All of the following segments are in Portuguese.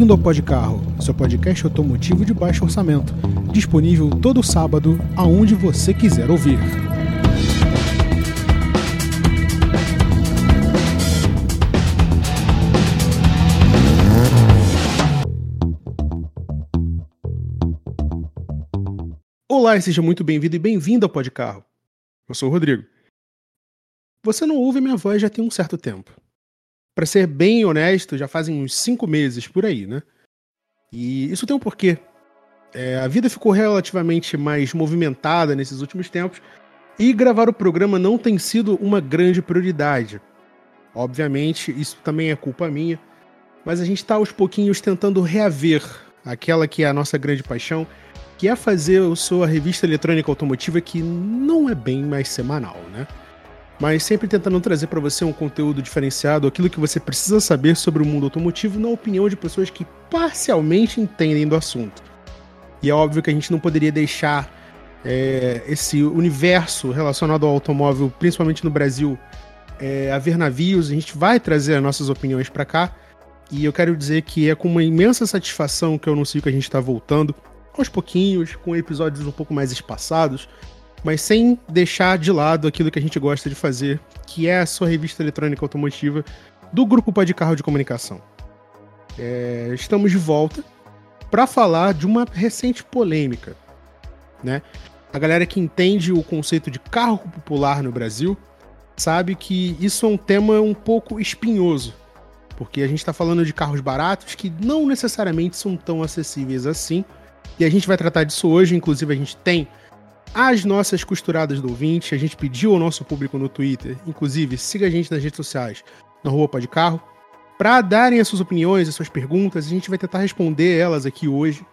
Bem-vindo ao Podcarro, seu podcast automotivo de baixo orçamento, disponível todo sábado, aonde você quiser ouvir. Olá e seja muito bem-vindo e bem-vindo ao Podcarro. Eu sou o Rodrigo. Você não ouve minha voz já tem um certo tempo para ser bem honesto, já fazem uns cinco meses por aí, né? E isso tem um porquê. É, a vida ficou relativamente mais movimentada nesses últimos tempos e gravar o programa não tem sido uma grande prioridade. Obviamente, isso também é culpa minha, mas a gente está aos pouquinhos tentando reaver aquela que é a nossa grande paixão, que é fazer a sua revista eletrônica automotiva que não é bem mais semanal, né? Mas sempre tentando trazer para você um conteúdo diferenciado, aquilo que você precisa saber sobre o mundo automotivo na opinião de pessoas que parcialmente entendem do assunto. E é óbvio que a gente não poderia deixar é, esse universo relacionado ao automóvel, principalmente no Brasil, é, haver navios. A gente vai trazer as nossas opiniões para cá. E eu quero dizer que é com uma imensa satisfação que eu anuncio que a gente está voltando, aos pouquinhos, com episódios um pouco mais espaçados, mas sem deixar de lado aquilo que a gente gosta de fazer, que é a sua revista eletrônica automotiva do grupo Pode Carro de Comunicação. É, estamos de volta para falar de uma recente polêmica, né? A galera que entende o conceito de carro popular no Brasil sabe que isso é um tema um pouco espinhoso, porque a gente está falando de carros baratos que não necessariamente são tão acessíveis assim. E a gente vai tratar disso hoje, inclusive a gente tem as nossas costuradas do ouvinte. A gente pediu ao nosso público no Twitter, inclusive, siga a gente nas redes sociais, na Rua Pode Carro, para darem as suas opiniões, as suas perguntas. A gente vai tentar responder elas aqui hoje.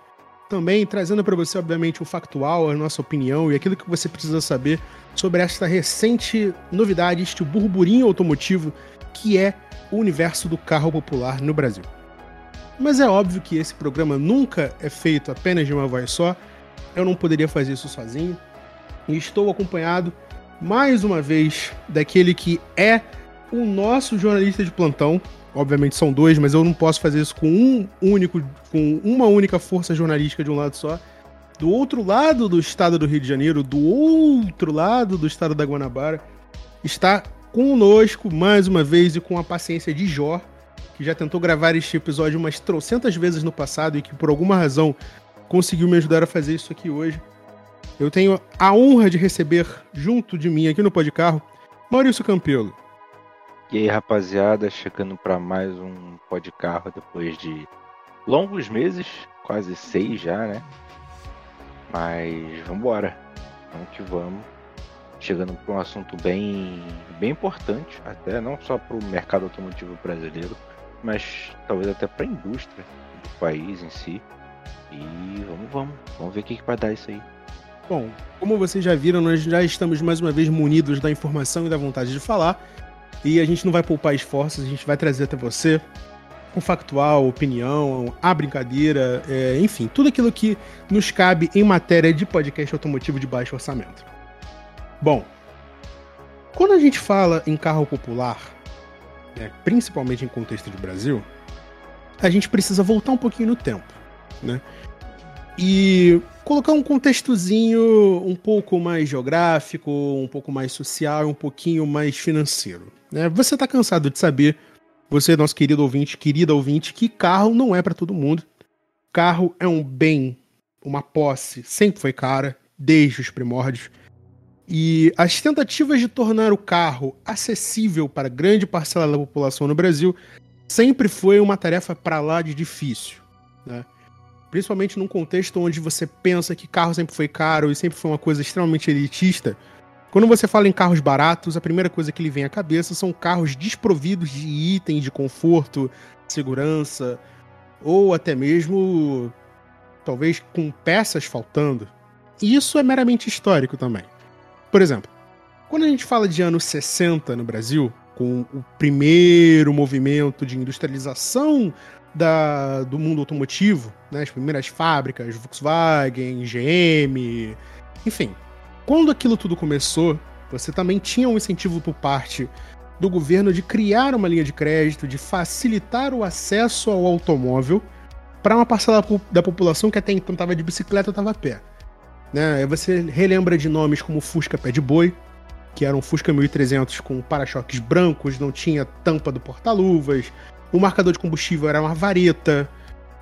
Também trazendo para você, obviamente, o factual, a nossa opinião e aquilo que você precisa saber sobre esta recente novidade, este burburinho automotivo que é o universo do carro popular no Brasil. Mas é óbvio que esse programa nunca é feito apenas de uma voz só. Eu não poderia fazer isso sozinho. E estou acompanhado mais uma vez daquele que é o nosso jornalista de plantão. Obviamente são dois, mas eu não posso fazer isso com um único, com uma única força jornalística de um lado só. Do outro lado do estado do Rio de Janeiro, do outro lado do estado da Guanabara, está conosco mais uma vez e com a paciência de Jó, que já tentou gravar este episódio umas trocentas vezes no passado e que por alguma razão conseguiu me ajudar a fazer isso aqui hoje. Eu tenho a honra de receber junto de mim aqui no Podcarro Maurício Campelo. E aí, rapaziada, chegando para mais um Podcarro depois de longos meses, quase seis já, né? Mas vambora, vamos que vamos. Chegando para um assunto bem, bem importante, até não só para o mercado automotivo brasileiro, mas talvez até para a indústria do país em si. E vamos, vamos, vamos ver o que, que vai dar isso aí. Bom, como vocês já viram, nós já estamos mais uma vez munidos da informação e da vontade de falar. E a gente não vai poupar esforços, a gente vai trazer até você o factual, opinião, a brincadeira, é, enfim, tudo aquilo que nos cabe em matéria de podcast automotivo de baixo orçamento. Bom, quando a gente fala em carro popular, né, principalmente em contexto de Brasil, a gente precisa voltar um pouquinho no tempo, né? E colocar um contextozinho um pouco mais geográfico, um pouco mais social, um pouquinho mais financeiro. Né? Você está cansado de saber, você, nosso querido ouvinte, querida ouvinte, que carro não é para todo mundo. Carro é um bem, uma posse, sempre foi cara, desde os primórdios. E as tentativas de tornar o carro acessível para grande parcela da população no Brasil sempre foi uma tarefa para lá de difícil. Né? Principalmente num contexto onde você pensa que carro sempre foi caro e sempre foi uma coisa extremamente elitista, quando você fala em carros baratos, a primeira coisa que lhe vem à cabeça são carros desprovidos de itens de conforto, segurança, ou até mesmo talvez com peças faltando. E isso é meramente histórico também. Por exemplo, quando a gente fala de anos 60 no Brasil, com o primeiro movimento de industrialização da, do mundo automotivo, né, as primeiras fábricas, Volkswagen, GM, enfim. Quando aquilo tudo começou, você também tinha um incentivo por parte do governo de criar uma linha de crédito, de facilitar o acesso ao automóvel para uma parcela da população que até então estava de bicicleta ou estava a pé. Né? Você relembra de nomes como Fusca Pé de Boi, que era um Fusca 1300 com para-choques brancos, não tinha tampa do porta-luvas, o marcador de combustível era uma vareta,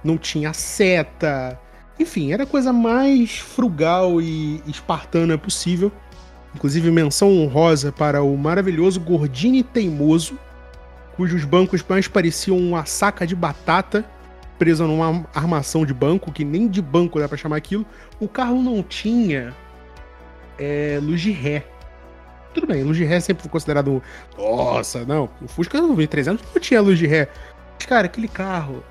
não tinha seta, enfim, era a coisa mais frugal e espartana possível. Inclusive, menção honrosa para o maravilhoso Gordini Teimoso, cujos bancos mais pareciam uma saca de batata presa numa armação de banco, que nem de banco dá para chamar aquilo. O carro não tinha é, luz de ré. Tudo bem, luz de ré sempre foi considerado. Nossa, não. O Fusca 300 não tinha luz de ré. Mas, cara, aquele carro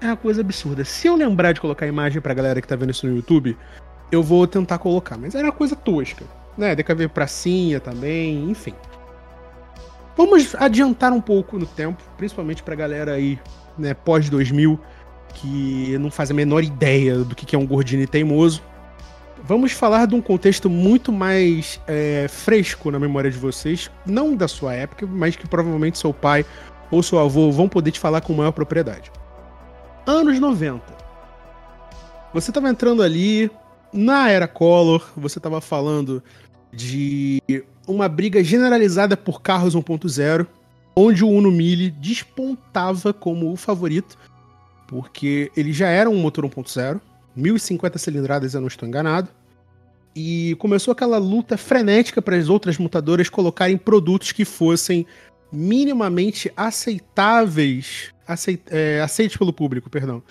é uma coisa absurda. Se eu lembrar de colocar a imagem pra galera que tá vendo isso no YouTube, eu vou tentar colocar. Mas era uma coisa tosca né? DKV pracinha também, enfim. Vamos adiantar um pouco no tempo, principalmente pra galera aí, né, pós 2000, que não faz a menor ideia do que é um Gordini teimoso. Vamos falar de um contexto muito mais é, fresco na memória de vocês, não da sua época, mas que provavelmente seu pai ou seu avô vão poder te falar com maior propriedade. Anos 90. Você estava entrando ali na era Collor, você estava falando de uma briga generalizada por carros 1.0, onde o Uno Mille despontava como o favorito, porque ele já era um motor 1.0, 1050 cilindradas, eu não estou enganado. E começou aquela luta frenética para as outras montadoras colocarem produtos que fossem minimamente aceitáveis, aceit, é, aceitos pelo público, perdão.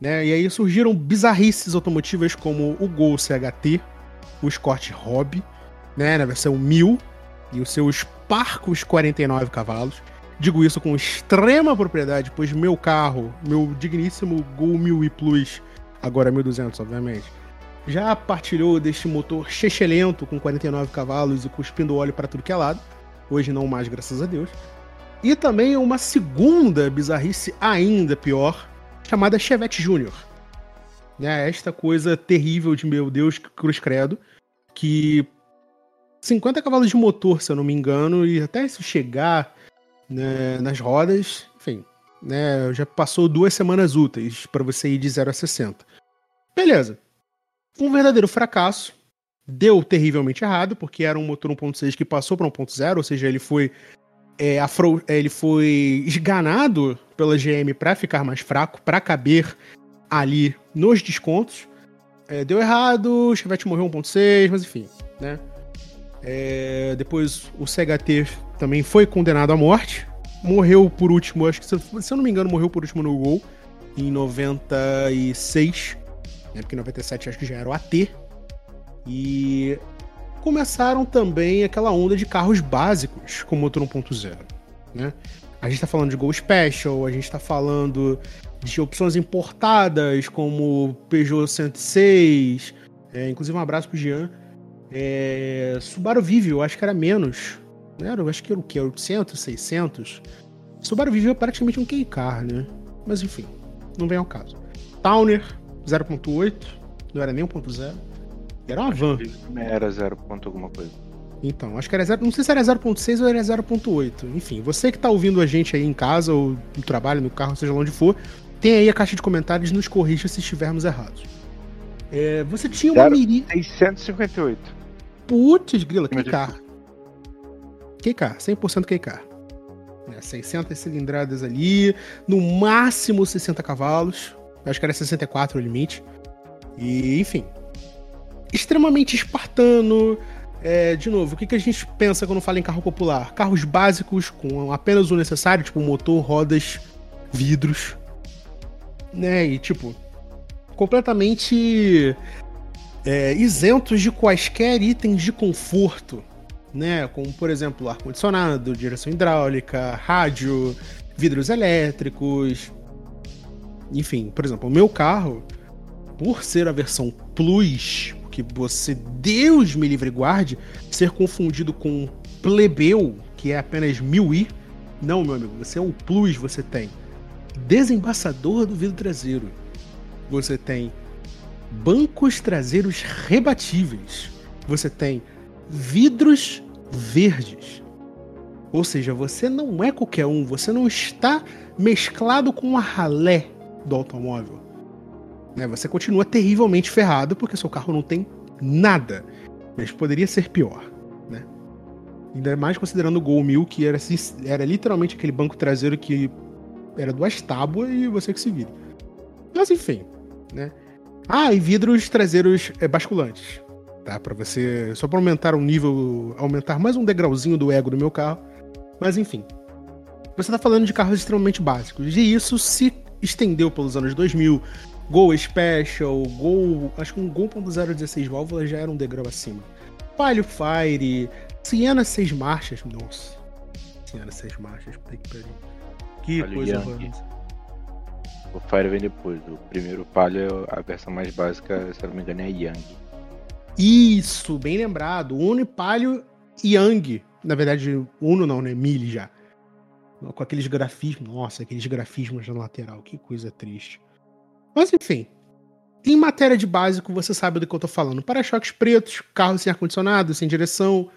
Né? E aí surgiram bizarrices automotivas como o Gol CHT, o Escort Hobby, né, na versão 1000 e os seus parcos 49 cavalos. Digo isso com extrema propriedade, pois meu carro, meu digníssimo Gol 1000 e Plus, agora 1200, obviamente, já partilhou deste motor chechelento com 49 cavalos e cuspindo óleo para tudo que é lado. Hoje não mais, graças a Deus. E também uma segunda bizarrice ainda pior, chamada Chevette Júnior. Né, esta coisa terrível de meu Deus, cruz credo, que 50 cavalos de motor, se eu não me engano, e até isso chegar né, nas rodas, enfim, né, já passou duas semanas úteis para você ir de 0 a 60. Beleza. Um verdadeiro fracasso. Deu terrivelmente errado, porque era um motor 1.6 que passou para 1.0, ou seja, ele foi é, afro, é, ele foi esganado pela GM para ficar mais fraco, para caber ali nos descontos. É, deu errado, o Chevette morreu 1.6, mas enfim, né? É, depois o CHT também foi condenado à morte. Morreu por último, acho que se, eu não me engano, morreu por último no gol em 96. Né, porque em 97 acho que já era o AT. E começaram também aquela onda de carros básicos com motor 1.0. Né? A gente está falando de Gol Special, a gente está falando de opções importadas como Peugeot 106. É, inclusive um abraço pro Jean é, Subaru Vivio, acho que era menos. Era, acho que era o quê? 800, 600? Subaru Vivio é praticamente um kei car, né? Mas enfim, não vem ao caso. Towner 0.8, não era nem 1.0. Era uma van. Era 0. alguma coisa. Então, acho que era 0. Não sei se era 0.6 ou era 0.8. Enfim, você que tá ouvindo a gente aí em casa, ou no trabalho, no carro, seja lá onde for, tem aí a caixa de comentários nos corrija se estivermos errados. É, você tinha uma miri. 658. Putz, grila, QK. QK, 100% QK. É, 600 cilindradas ali, no máximo 60 cavalos. Acho que era 64 o limite. E, enfim. Extremamente espartano. É, de novo, o que, que a gente pensa quando fala em carro popular? Carros básicos com apenas o necessário, tipo motor, rodas, vidros. Né? E tipo, completamente é, isentos de quaisquer itens de conforto, né? Como, por exemplo, ar-condicionado, direção hidráulica, rádio, vidros elétricos. Enfim, por exemplo, o meu carro, por ser a versão Plus, que você, Deus me livre guarde, ser confundido com plebeu, que é apenas 1000i. Não, meu amigo, você é o Plus, você tem desembaçador do vidro traseiro. Você tem bancos traseiros rebatíveis. Você tem vidros verdes. Ou seja, você não é qualquer um, você não está mesclado com a ralé do automóvel. Né? Você continua terrivelmente ferrado porque seu carro não tem nada. Mas poderia ser pior. Né? Ainda mais considerando o Gol 1000, que era, era literalmente aquele banco traseiro que era duas tábuas e você que se vira. Mas enfim, né? Ah, e vidros traseiros é, basculantes. Tá? Para você. Só para aumentar um nível. Aumentar mais um degrauzinho do ego do meu carro mas enfim. Você está falando de carros extremamente básicos. E isso se estendeu pelos anos 2000. Gol Special, Gol. Acho que um Gol 16 válvulas já era um degrau acima. Palio Fire, Siena 6 marchas. Nossa. Siena 6 marchas. Que, que coisa O Fire vem depois. O primeiro Palio, a versão mais básica, se não me engano, é Yang. Isso, bem lembrado. Uno Palio Yang. Na verdade, Uno não, né? Mille já. Com aqueles grafismos. Nossa, aqueles grafismos na lateral. Que coisa triste. Mas enfim. Em matéria de básico, você sabe do que eu tô falando. Para-choques pretos, carro sem ar-condicionado, sem direção.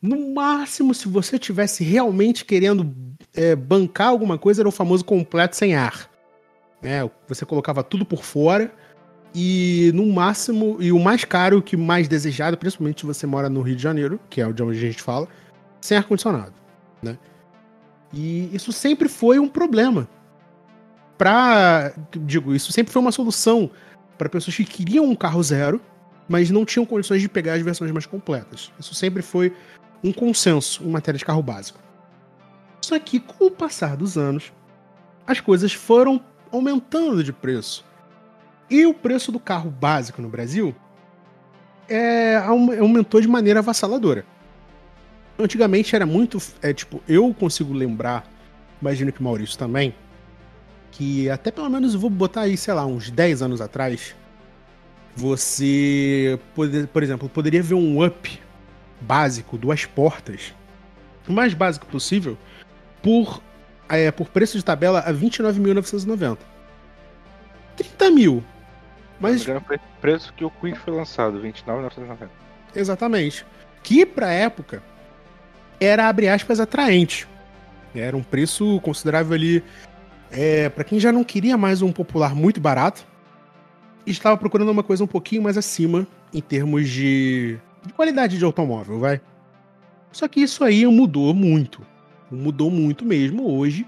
No máximo, se você tivesse realmente querendo é, bancar alguma coisa, era o famoso completo sem ar. É, você colocava tudo por fora. E no máximo, e o mais caro, o que mais desejado, principalmente se você mora no Rio de Janeiro, que é de onde a gente fala, sem ar-condicionado, né? E isso sempre foi um problema. Pra. Digo, isso sempre foi uma solução para pessoas que queriam um carro zero, mas não tinham condições de pegar as versões mais completas. Isso sempre foi um consenso em matéria de carro básico. Só que, com o passar dos anos, as coisas foram aumentando de preço. E o preço do carro básico no Brasil é, aumentou de maneira avassaladora. Antigamente era muito. É, tipo, eu consigo lembrar, imagino que o Maurício também, que até pelo menos eu vou botar aí, sei lá, uns 10 anos atrás, você, pode, por exemplo, poderia ver um up básico, duas portas, o mais básico possível, por, é, por preço de tabela a 29.990. 30 mil. Mas. O preço que o Quick foi lançado, 29.990. Exatamente. Que pra época era, abre aspas, atraente. Era um preço considerável ali é, para quem já não queria mais um popular muito barato e estava procurando uma coisa um pouquinho mais acima em termos de, de qualidade de automóvel, vai. Só que isso aí mudou muito. Mudou muito mesmo. Hoje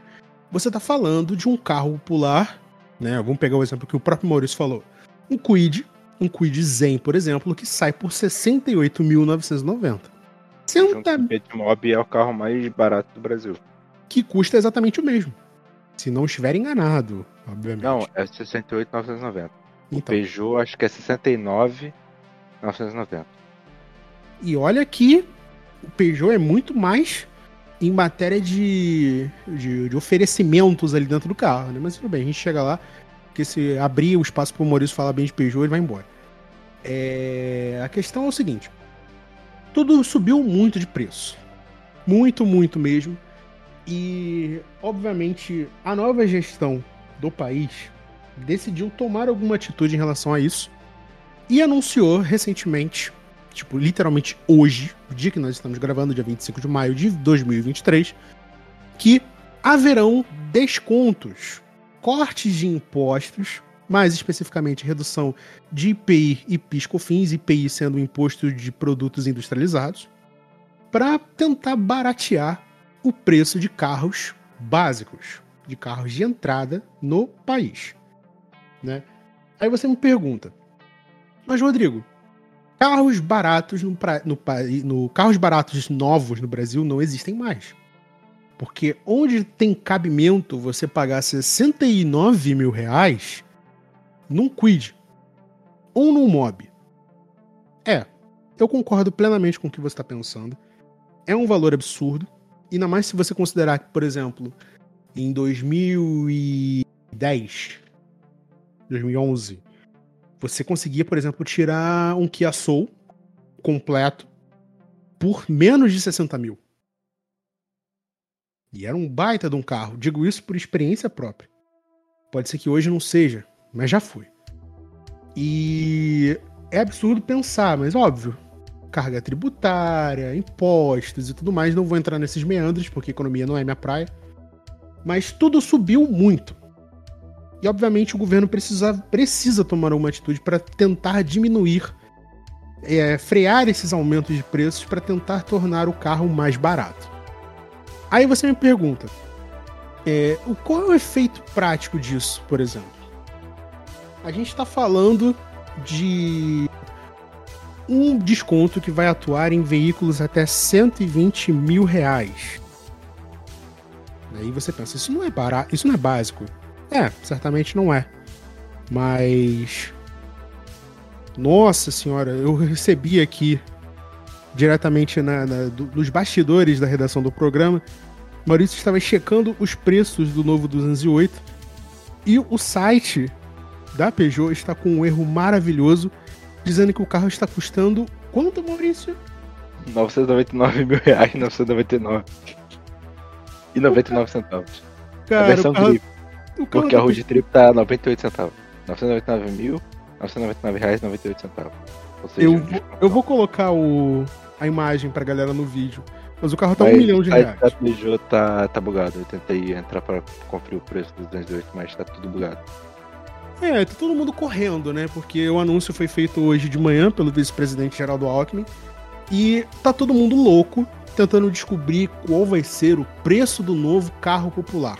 você está falando de um carro popular, né? Vamos pegar o exemplo que o próprio Maurício falou. Um Quid, um Quid Zen, por exemplo, que sai por 68.990. Senta... O Mob é o carro mais barato do Brasil. Que custa exatamente o mesmo. Se não estiver enganado, obviamente. Não, é 68,990. Então. O Peugeot acho que é 69,990. E olha que o Peugeot é muito mais em matéria de, de, de, oferecimentos ali dentro do carro, né? Mas tudo bem, a gente chega lá, porque se abrir o espaço para o Maurício falar bem de Peugeot, ele vai embora. É... A questão é o seguinte: tudo subiu muito de preço. Muito, muito mesmo. E, obviamente, a nova gestão do país decidiu tomar alguma atitude em relação a isso e anunciou recentemente, tipo, literalmente hoje, o dia que nós estamos gravando, dia 25 de maio de 2023, que haverão descontos, cortes de impostos mais especificamente redução de IPI e PIS/COFINS, IPI sendo o imposto de produtos industrializados, para tentar baratear o preço de carros básicos, de carros de entrada no país, né? Aí você me pergunta, mas Rodrigo, carros baratos no, no, no carros baratos novos no Brasil não existem mais. Porque onde tem cabimento você pagar 69 mil reais, num quid ou num mob. É, eu concordo plenamente com o que você está pensando. É um valor absurdo, ainda mais se você considerar que, por exemplo, em 2010, 2011, você conseguia, por exemplo, tirar um Kia Soul completo por menos de 60 mil. E era um baita de um carro. Digo isso por experiência própria. Pode ser que hoje não seja, mas já foi. E é absurdo pensar, mas óbvio. carga tributária, impostos e tudo mais. Não vou entrar nesses meandros, porque economia não é minha praia. Mas tudo subiu muito. E obviamente o governo precisa, precisa tomar uma atitude para tentar diminuir, é, frear esses aumentos de preços para tentar tornar o carro mais barato. Aí você me pergunta, é, qual é o efeito prático disso, por exemplo? A gente está falando de um desconto que vai atuar em veículos até 120 mil reais. Aí você pensa, isso não é barato, isso não é básico. É, certamente não é. Mas. Nossa senhora, eu recebi aqui diretamente na, na, do, nos bastidores da redação do programa. Maurício estava checando os preços do novo 208 e o site da Peugeot está com um erro maravilhoso, dizendo que o carro está custando quanto, Maurício? 999 mil reais, 999. E 99 centavos. Cara, a versão carro, porque a Road Trip tá 98 centavos. 999 mil, 999 reais 98 centavos. Seja, eu, eu vou colocar o, a imagem pra galera no vídeo. Mas o carro tá mas, um milhão de reais. A Peugeot tá, tá bugado. Eu tentei entrar pra conferir o preço dos 208, mas tá tudo bugado. É, tá todo mundo correndo, né? Porque o anúncio foi feito hoje de manhã pelo vice-presidente Geraldo Alckmin. E tá todo mundo louco tentando descobrir qual vai ser o preço do novo carro popular.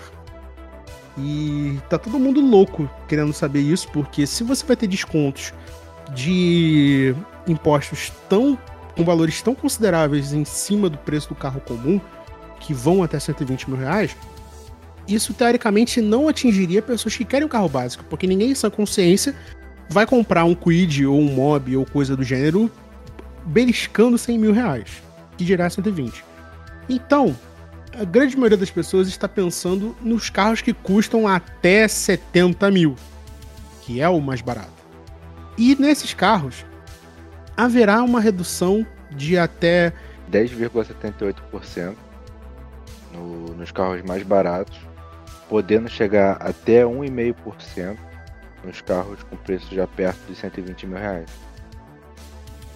E tá todo mundo louco querendo saber isso, porque se você vai ter descontos de impostos tão com valores tão consideráveis em cima do preço do carro comum, que vão até 120 mil reais, isso teoricamente não atingiria pessoas que querem um carro básico, porque ninguém em sua consciência vai comprar um Quid ou um Mob ou coisa do gênero beliscando 100 mil reais, que dirá 120. Então, a grande maioria das pessoas está pensando nos carros que custam até 70 mil, que é o mais barato. E nesses carros haverá uma redução de até 10,78% no, nos carros mais baratos, podendo chegar até 1,5% nos carros com preço já perto de 120 mil reais.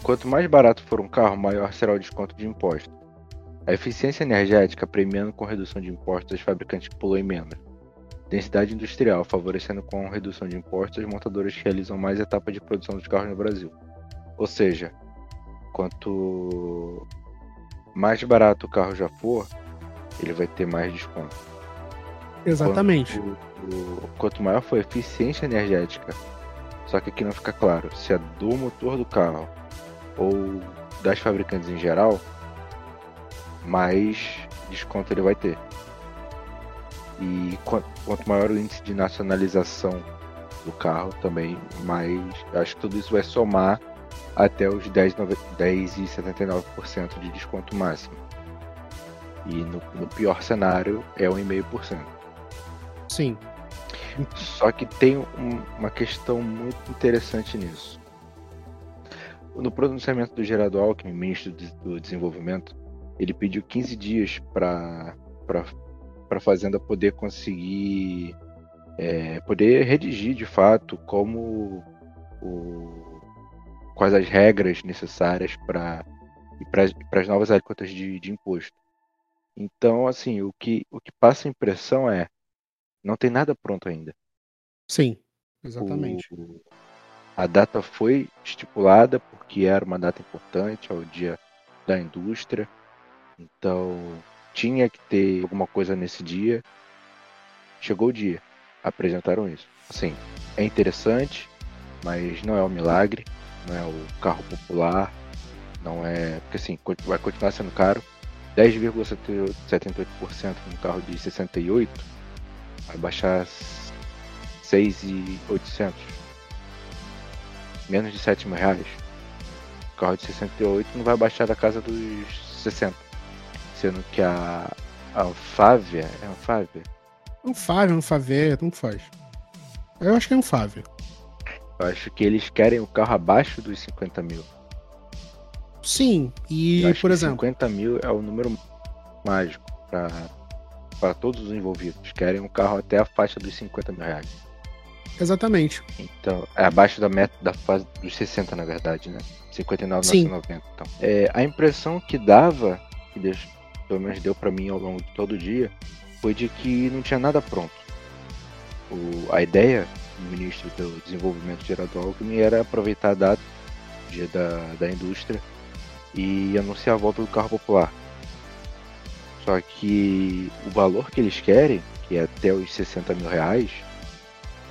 Quanto mais barato for um carro, maior será o desconto de imposto. A eficiência energética premiando com redução de impostos os fabricantes que poluem menos. Densidade industrial favorecendo com redução de impostos as montadoras que realizam mais etapas de produção dos carros no Brasil. Ou seja, quanto mais barato o carro já for, ele vai ter mais desconto. Exatamente. Quanto, quanto maior for a eficiência energética, só que aqui não fica claro se é do motor do carro ou das fabricantes em geral, mais desconto ele vai ter. E quanto maior o índice de nacionalização do carro também, mais acho que tudo isso vai somar até os 10,79% de desconto máximo. E no, no pior cenário é 1,5%. Sim. Só que tem um, uma questão muito interessante nisso. No pronunciamento do Gerardo Alckmin, ministro do Desenvolvimento, ele pediu 15 dias para a Fazenda poder conseguir é, poder redigir de fato como o, quais as regras necessárias para para as novas alíquotas de, de imposto. Então, assim, o que, o que passa a impressão é não tem nada pronto ainda. Sim, exatamente. O, a data foi estipulada porque era uma data importante, é o dia da indústria. Então tinha que ter alguma coisa nesse dia. Chegou o dia, apresentaram isso. Assim, é interessante, mas não é um milagre, não é o carro popular, não é. Porque assim, vai continuar sendo caro. 10,78% no carro de 68 vai baixar 6,800. Menos de 7 mil reais. O carro de 68 não vai baixar da casa dos 60. Sendo que a, a Anfávia. É Anfávia? Anfávia, Anfávia, tanto faz. Eu acho que é Anfávia. Eu acho que eles querem o carro abaixo dos 50 mil. Sim, e por exemplo. 50 mil é o número mágico para todos os envolvidos. Querem um carro até a faixa dos 50 mil reais. Exatamente. Então, é abaixo da meta da fase dos 60, na verdade, né? 59,90. Então, é, a impressão que dava, que Deus, pelo menos deu para mim ao longo de todo o dia, foi de que não tinha nada pronto. O, a ideia do ministro do Desenvolvimento Geral do Alckmin era aproveitar a data, dia da, da indústria, e anunciar a volta do carro popular. Só que o valor que eles querem, que é até os 60 mil reais,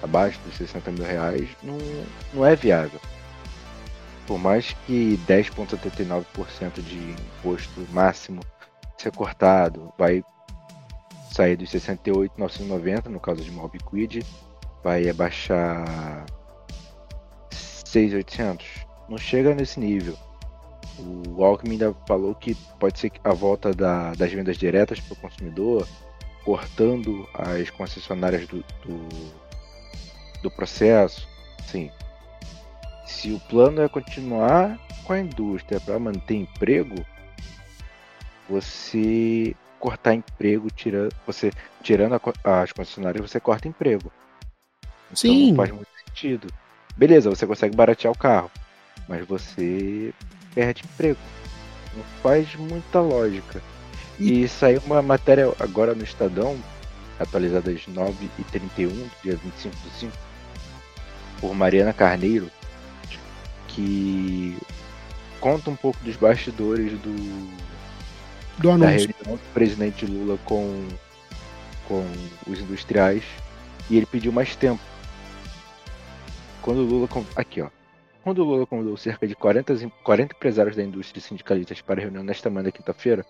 abaixo dos 60 mil reais, não, não é viável. Por mais que 10,79% de imposto máximo ser cortado, vai sair dos 68,990 no caso de Mobiquid, vai abaixar 6,800. Não chega nesse nível. O Alckmin ainda falou que pode ser a volta da, das vendas diretas para o consumidor, cortando as concessionárias do, do, do processo. Sim. Se o plano é continuar com a indústria para manter emprego, você cortar emprego, tira, você tirando a, as concessionárias, você corta emprego. Então Sim. não faz muito sentido. Beleza, você consegue baratear o carro, mas você perde emprego. Não faz muita lógica. E, e saiu uma matéria agora no Estadão, atualizada às 9h31, dia 25 do 5, por Mariana Carneiro, que conta um pouco dos bastidores do, do anúncio. da reunião do presidente Lula com, com os industriais e ele pediu mais tempo. Quando o Lula. Aqui, ó. Quando Lula convidou cerca de 40, 40 empresários da indústria e sindicalistas para a reunião nesta manhã, quinta-feira,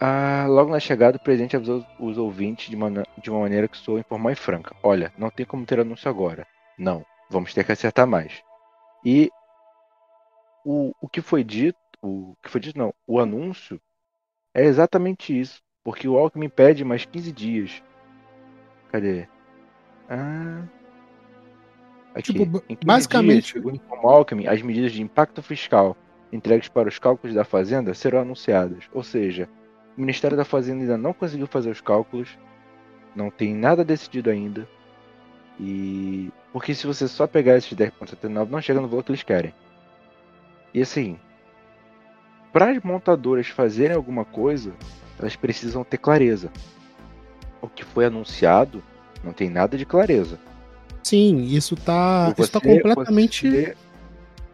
ah, logo na chegada, o presidente avisou os ouvintes de uma, de uma maneira que soou informal e franca. Olha, não tem como ter anúncio agora. Não, vamos ter que acertar mais. E o, o que foi dito, o que foi dito não, o anúncio é exatamente isso. Porque o Alckmin pede mais 15 dias. Cadê? Ah, Aqui. Tipo, basicamente. Dias, segundo o Alckmin, as medidas de impacto fiscal entregues para os cálculos da Fazenda serão anunciadas. Ou seja, o Ministério da Fazenda ainda não conseguiu fazer os cálculos, não tem nada decidido ainda. E. Porque se você só pegar esses 10,79, não chega no valor que eles querem. E assim, para as montadoras fazerem alguma coisa, elas precisam ter clareza. O que foi anunciado não tem nada de clareza. Sim, isso tá, você, isso tá completamente. Você,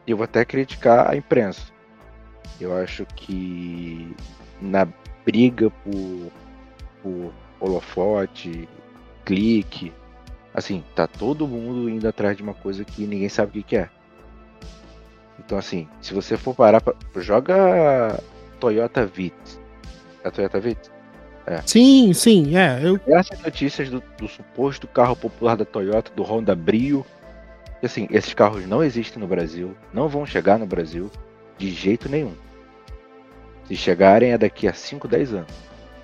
eu vou até criticar a imprensa. Eu acho que na briga por, por holofote, clique, assim, tá todo mundo indo atrás de uma coisa que ninguém sabe o que, que é. Então, assim, se você for parar pra. Joga Toyota Vitz. É a Toyota Vitz? É. Sim, sim, é. Eu... Essas notícias do, do, suposto carro popular da Toyota, do Honda Brio. Assim, esses carros não existem no Brasil, não vão chegar no Brasil de jeito nenhum. Se chegarem é daqui a 5, 10 anos.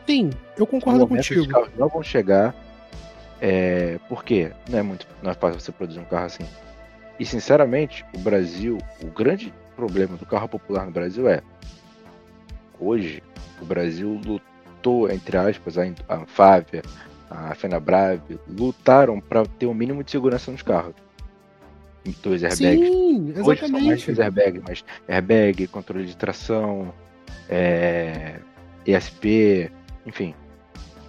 Sim, eu concordo contigo. Esses carros não vão chegar. É, porque não é muito não é fácil você produzir um carro assim. E sinceramente, o Brasil, o grande problema do carro popular no Brasil é hoje o Brasil lutou, entre aspas, a Anfávia, a FenaBrave, lutaram para ter o um mínimo de segurança nos carros. Dois airbags. Sim, exatamente. Hoje são mais airbags, mas airbag, controle de tração, é, ESP, enfim,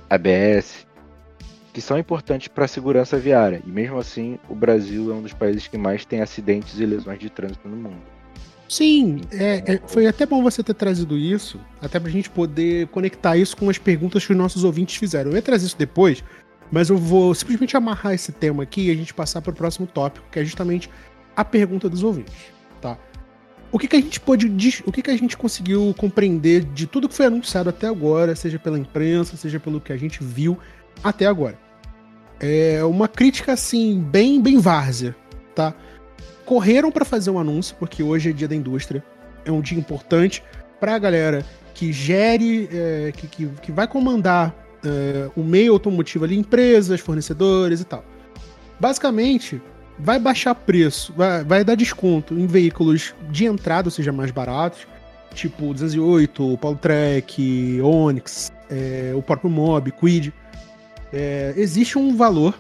ABS, que são importantes para a segurança viária. E mesmo assim, o Brasil é um dos países que mais tem acidentes e lesões de trânsito no mundo. Sim, é, é, foi até bom você ter trazido isso, até pra gente poder conectar isso com as perguntas que os nossos ouvintes fizeram. Eu ia trazer isso depois, mas eu vou simplesmente amarrar esse tema aqui e a gente passar para o próximo tópico, que é justamente a pergunta dos ouvintes, tá? O que, que a gente pode, o que, que a gente conseguiu compreender de tudo que foi anunciado até agora, seja pela imprensa, seja pelo que a gente viu até agora? É uma crítica assim bem, bem várzea, tá? Correram para fazer um anúncio, porque hoje é dia da indústria, é um dia importante para a galera que gere, é, que, que, que, vai comandar é, o meio automotivo ali, empresas, fornecedores e tal. Basicamente, vai baixar preço, vai, vai dar desconto em veículos de entrada, ou seja, mais baratos, tipo 208, Paulo Trek, Onix, é, o próprio Mob, Quid. É, existe um valor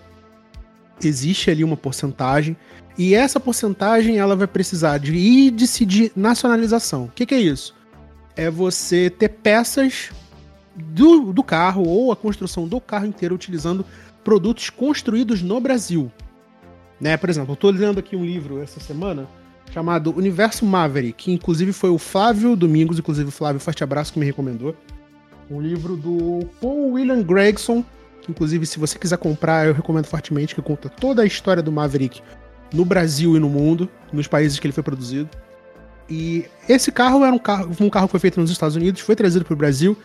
existe ali uma porcentagem e essa porcentagem ela vai precisar de índice de nacionalização. O que, que é isso? É você ter peças do, do carro ou a construção do carro inteiro utilizando produtos construídos no Brasil. Né? Por exemplo, eu estou lendo aqui um livro essa semana chamado Universo Maverick, que inclusive foi o Flávio Domingos, inclusive Flávio, forte abraço que me recomendou. Um livro do Paul William Gregson, inclusive se você quiser comprar, eu recomendo fortemente, que conta toda a história do Maverick no Brasil e no mundo, nos países que ele foi produzido. E esse carro era um carro, um carro que foi feito nos Estados Unidos, foi trazido para o Brasil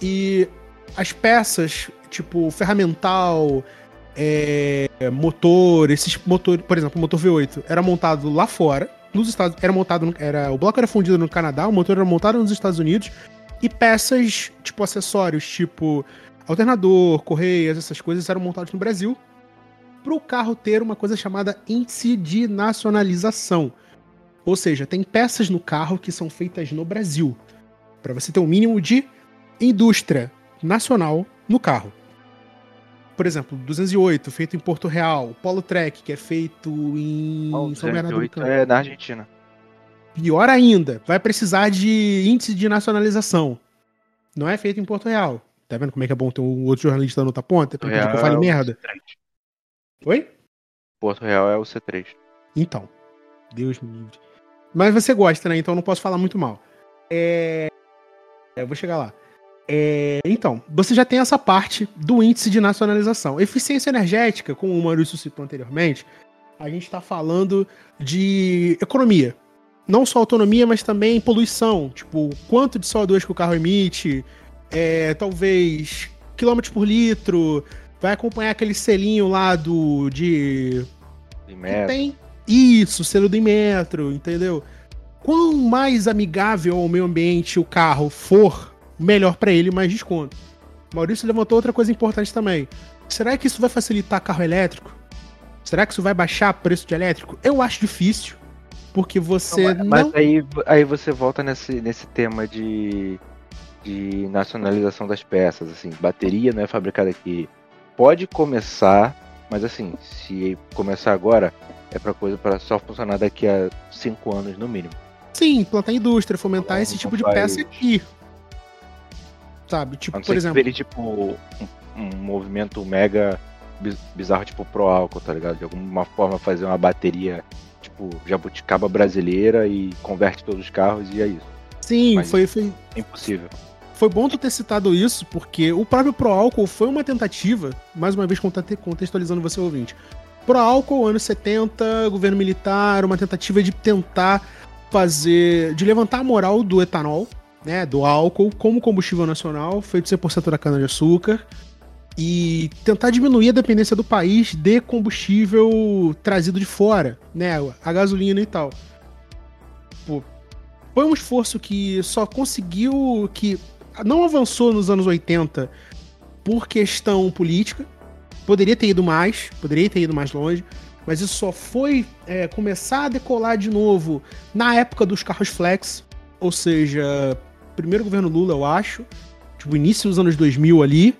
e as peças, tipo ferramental, é, motor, esses motores, por exemplo, o motor V8 era montado lá fora, nos Estados, era montado, era o bloco era fundido no Canadá, o motor era montado nos Estados Unidos e peças, tipo acessórios, tipo alternador, correias, essas coisas eram montados no Brasil para o carro ter uma coisa chamada índice de nacionalização. Ou seja, tem peças no carro que são feitas no Brasil, para você ter um mínimo de indústria nacional no carro. Por exemplo, 208, feito em Porto Real, Polo Trek, que é feito em oh, São Bernardo do Campo. É na Argentina. Pior ainda, vai precisar de índice de nacionalização. Não é feito em Porto Real. Tá vendo como é que é bom ter um outro jornalista na outra ponta? Pra que eu fale merda. Oi? Porto Real é o C3. Então. Deus me livre. Mas você gosta, né? Então não posso falar muito mal. É... Eu vou chegar lá. É... Então, você já tem essa parte do índice de nacionalização. Eficiência energética, como o Maurício citou anteriormente, a gente está falando de economia. Não só autonomia, mas também poluição. Tipo, quanto de CO2 que o carro emite, é, talvez quilômetros por litro, vai acompanhar aquele selinho lá do. de. Tem isso, selo do metro, entendeu? Quanto mais amigável ao meio ambiente o carro for, melhor para ele, mais desconto. Maurício levantou outra coisa importante também. Será que isso vai facilitar carro elétrico? Será que isso vai baixar o preço de elétrico? Eu acho difícil. Porque você não. Mas, mas aí, aí você volta nesse, nesse tema de, de nacionalização das peças. Assim, bateria não é fabricada aqui pode começar, mas assim, se começar agora, é para coisa para só funcionar daqui a cinco anos no mínimo. Sim, plantar indústria, fomentar esse tipo de peça aqui. Sabe? Tipo, por exemplo. Ele, tipo, um, um, movimento mega bizarro, tipo pro álcool, tá ligado? De alguma forma fazer uma bateria, tipo, jabuticaba brasileira e converte todos os carros e é isso. Sim, Mas foi, foi. É impossível. Foi bom tu ter citado isso, porque o próprio Pro Álcool foi uma tentativa, mais uma vez contextualizando você ouvinte. Pro Álcool, anos 70, governo militar, uma tentativa de tentar fazer. de levantar a moral do etanol, né? Do álcool, como combustível nacional, feito 100% da cana-de-açúcar. E tentar diminuir a dependência do país de combustível trazido de fora, né? A gasolina e tal. Pô, foi um esforço que só conseguiu que não avançou nos anos 80 por questão política. Poderia ter ido mais, poderia ter ido mais longe, mas isso só foi é, começar a decolar de novo na época dos carros flex, ou seja, primeiro governo Lula, eu acho, tipo, início dos anos 2000 ali,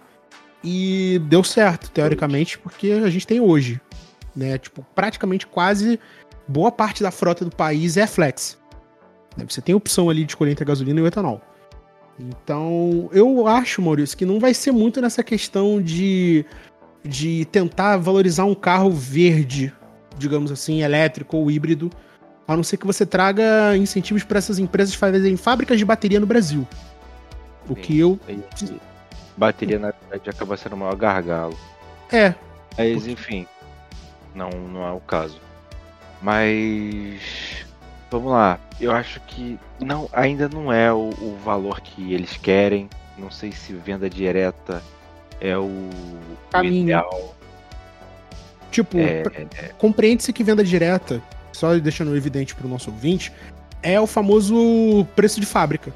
e deu certo, teoricamente, porque a gente tem hoje, né? Tipo, praticamente quase boa parte da frota do país é flex. Você tem opção ali de escolher entre a gasolina e o etanol. Então, eu acho, Maurício, que não vai ser muito nessa questão de, de tentar valorizar um carro verde, digamos assim, elétrico ou híbrido, a não ser que você traga incentivos para essas empresas fazerem fábricas de bateria no Brasil. O que eu. Bateria, na verdade, acaba sendo o maior gargalo. É. Mas, enfim, não, não é o caso. Mas Vamos lá. Eu acho que não, ainda não é o, o valor que eles querem. Não sei se venda direta é o, Caminho. ideal. Tipo, é, é... compreende-se que venda direta, só deixando evidente para o nosso ouvinte, é o famoso preço de fábrica.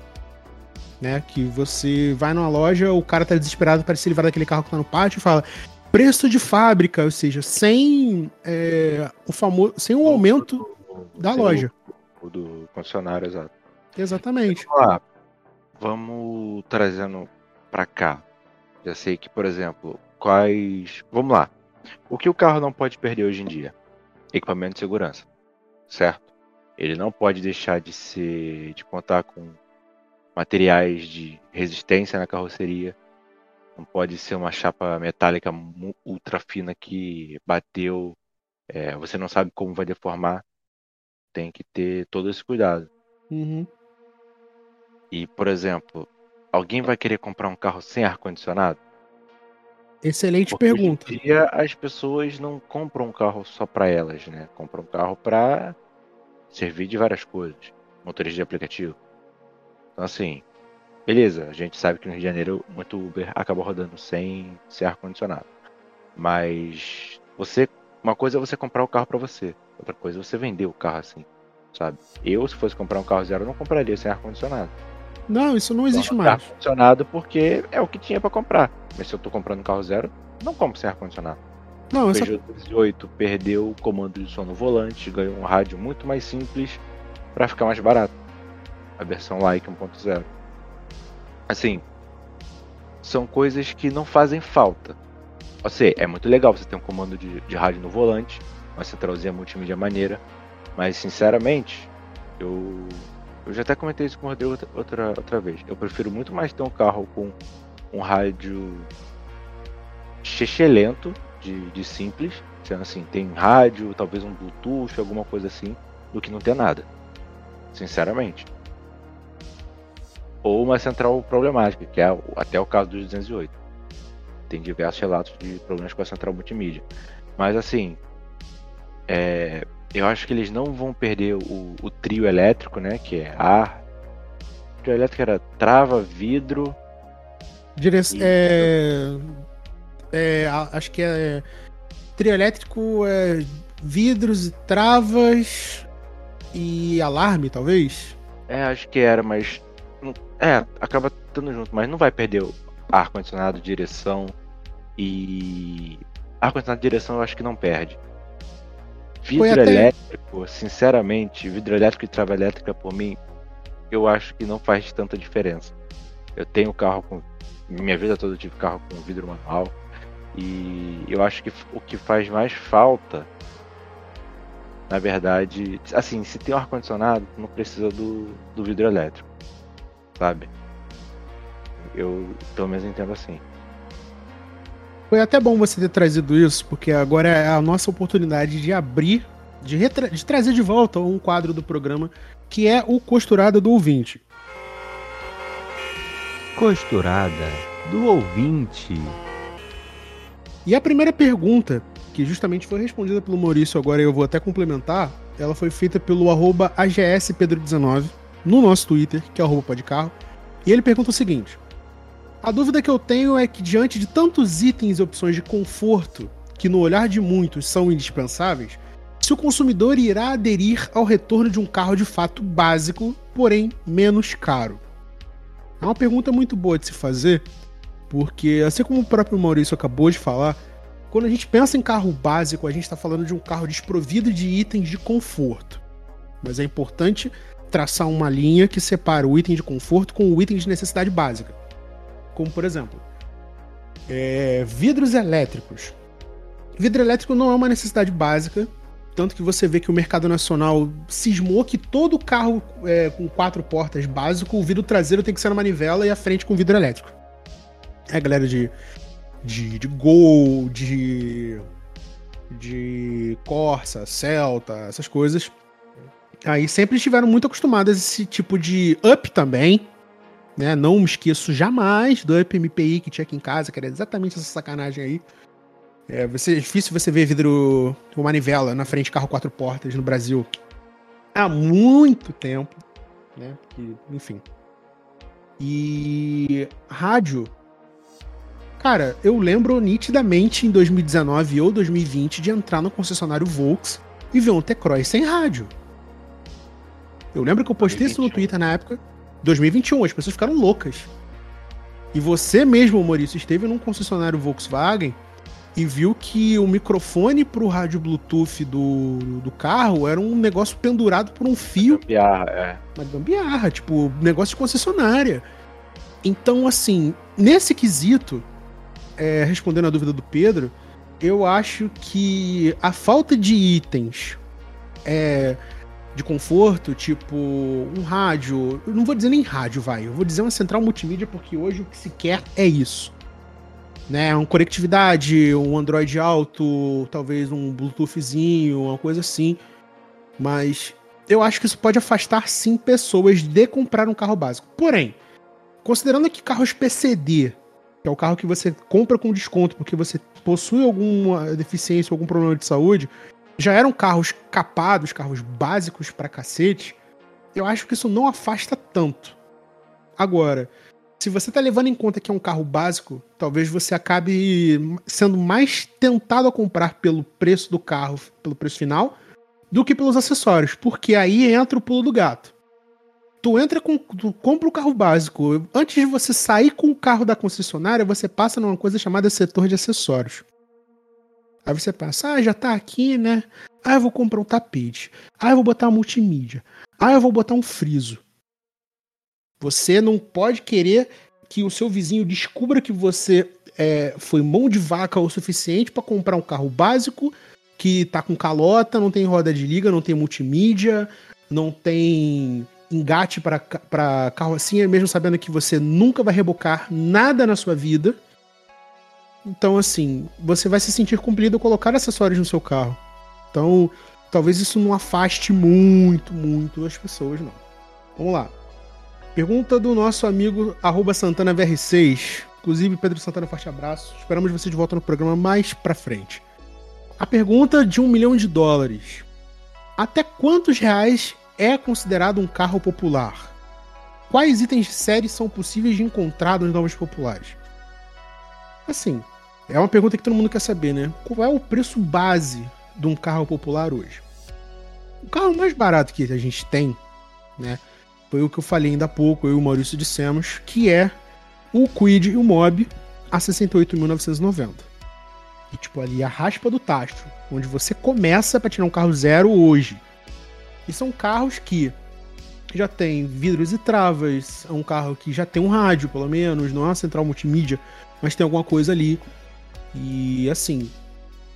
Né? Que você vai numa loja, o cara tá desesperado para se livrar daquele carro que tá no pátio e fala: preço de fábrica, ou seja, sem é, o famoso, sem o aumento da loja do concessionário, exato. Exatamente. Vamos lá. Vamos trazendo para cá. Já sei que, por exemplo, quais. Vamos lá. O que o carro não pode perder hoje em dia? Equipamento de segurança, certo? Ele não pode deixar de ser, de contar com materiais de resistência na carroceria. Não pode ser uma chapa metálica ultra fina que bateu, é, você não sabe como vai deformar. Tem que ter todo esse cuidado. Uhum. E, por exemplo, alguém vai querer comprar um carro sem ar-condicionado? Excelente Porque pergunta. Hoje em dia as pessoas não compram um carro só para elas, né? Compram um carro para servir de várias coisas. Motores de aplicativo. Então assim, beleza, a gente sabe que no Rio de Janeiro muito Uber acaba rodando sem, sem ar-condicionado. Mas você. Uma coisa é você comprar o carro para você, outra coisa é você vender o carro assim, sabe? Eu, se fosse comprar um carro zero, não compraria sem ar-condicionado. Não, isso não existe mais. ar-condicionado porque é o que tinha para comprar. Mas se eu tô comprando um carro zero, não compro sem ar-condicionado. Não, o Peugeot 2008 perdeu o comando de som no volante, ganhou um rádio muito mais simples para ficar mais barato. A versão Like 1.0. Assim, são coisas que não fazem falta. Você é muito legal você ter um comando de, de rádio no volante, uma centralzinha multimídia maneira, mas sinceramente, eu eu já até comentei isso com o Rodrigo outra, outra vez. Eu prefiro muito mais ter um carro com um rádio lento de, de simples, sendo assim, tem rádio, talvez um Bluetooth, alguma coisa assim, do que não ter nada. Sinceramente. Ou uma central problemática, que é até o caso do 208. Tem diversos relatos de problemas com a central multimídia. Mas assim, é, eu acho que eles não vão perder o, o trio elétrico, né? Que é ar. O trio elétrico era trava, vidro. Dire... E... É... é... acho que é. Trio elétrico é vidros, travas e alarme, talvez? É, acho que era, mas. É, acaba estando junto, mas não vai perder o ar-condicionado, direção e. Ar-condicionado direção eu acho que não perde. Vidro até... elétrico, sinceramente, vidro elétrico e trava elétrica, por mim, eu acho que não faz tanta diferença. Eu tenho carro com. Minha vida toda eu tive carro com vidro manual. E eu acho que o que faz mais falta, na verdade, assim, se tem um ar-condicionado, não precisa do, do vidro elétrico. Sabe? Eu pelo menos entendo assim. Foi até bom você ter trazido isso, porque agora é a nossa oportunidade de abrir, de, de trazer de volta um quadro do programa, que é o Costurada do Ouvinte. Costurada do Ouvinte. E a primeira pergunta, que justamente foi respondida pelo Maurício, agora eu vou até complementar, ela foi feita pelo arroba AGSPedro19 no nosso Twitter, que é arroba podcarro. E ele pergunta o seguinte: a dúvida que eu tenho é que, diante de tantos itens e opções de conforto que, no olhar de muitos, são indispensáveis, se o consumidor irá aderir ao retorno de um carro de fato básico, porém menos caro. É uma pergunta muito boa de se fazer, porque, assim como o próprio Maurício acabou de falar, quando a gente pensa em carro básico, a gente está falando de um carro desprovido de itens de conforto. Mas é importante traçar uma linha que separa o item de conforto com o item de necessidade básica como por exemplo, é, vidros elétricos. Vidro elétrico não é uma necessidade básica, tanto que você vê que o mercado nacional cismou que todo carro é, com quatro portas básico, o vidro traseiro tem que ser na manivela e a frente com vidro elétrico. É a galera de, de, de Gol, de, de Corsa, Celta, essas coisas. Aí sempre estiveram muito acostumadas a esse tipo de up também, né? Não me esqueço jamais do UpMPI que tinha aqui em casa, que era exatamente essa sacanagem aí. É, você, é difícil você ver vidro com manivela na frente de carro quatro portas no Brasil há muito tempo, né? Porque, enfim. E rádio. Cara, eu lembro nitidamente em 2019 ou 2020 de entrar no concessionário Volks e ver um T-Cross sem rádio. Eu lembro que eu postei isso no Twitter na época. 2021, as pessoas ficaram loucas. E você mesmo, Maurício, esteve num concessionário Volkswagen e viu que o microfone pro rádio Bluetooth do, do carro era um negócio pendurado por um fio. Gambiarra, é. Uma gambiarra, tipo, negócio de concessionária. Então, assim, nesse quesito, é, respondendo a dúvida do Pedro, eu acho que a falta de itens é, de conforto, tipo um rádio, eu não vou dizer nem rádio, vai, eu vou dizer uma central multimídia porque hoje o que se quer é isso. Né, uma conectividade, um Android alto, talvez um Bluetoothzinho, uma coisa assim. Mas eu acho que isso pode afastar sim pessoas de comprar um carro básico. Porém, considerando que carros PCD, que é o carro que você compra com desconto porque você possui alguma deficiência, algum problema de saúde, já eram carros capados, carros básicos pra cacete, eu acho que isso não afasta tanto. Agora, se você tá levando em conta que é um carro básico, talvez você acabe sendo mais tentado a comprar pelo preço do carro, pelo preço final, do que pelos acessórios, porque aí entra o pulo do gato. Tu entra com. Tu compra o carro básico. Antes de você sair com o carro da concessionária, você passa numa coisa chamada setor de acessórios. Aí você pensa, ah, já tá aqui, né? Ah, eu vou comprar um tapete. Ah, eu vou botar uma multimídia. Ah, eu vou botar um friso. Você não pode querer que o seu vizinho descubra que você é, foi mão de vaca o suficiente para comprar um carro básico que tá com calota, não tem roda de liga, não tem multimídia, não tem engate para carrocinha, mesmo sabendo que você nunca vai rebocar nada na sua vida. Então, assim, você vai se sentir cumprido colocar acessórios no seu carro. Então, talvez isso não afaste muito, muito as pessoas, não. Vamos lá. Pergunta do nosso amigo SantanaVR6. Inclusive, Pedro Santana, forte abraço. Esperamos você de volta no programa mais pra frente. A pergunta de um milhão de dólares. Até quantos reais é considerado um carro popular? Quais itens de série são possíveis de encontrar nos novos populares? Assim, é uma pergunta que todo mundo quer saber, né? Qual é o preço base de um carro popular hoje? O carro mais barato que a gente tem, né? Foi o que eu falei ainda há pouco, eu e o Maurício dissemos, que é o Quid e o Mob a 68.990. E, tipo, ali a raspa do tacho, onde você começa para tirar um carro zero hoje. E são carros que já tem vidros e travas, é um carro que já tem um rádio, pelo menos, não é uma central multimídia, mas tem alguma coisa ali. E assim,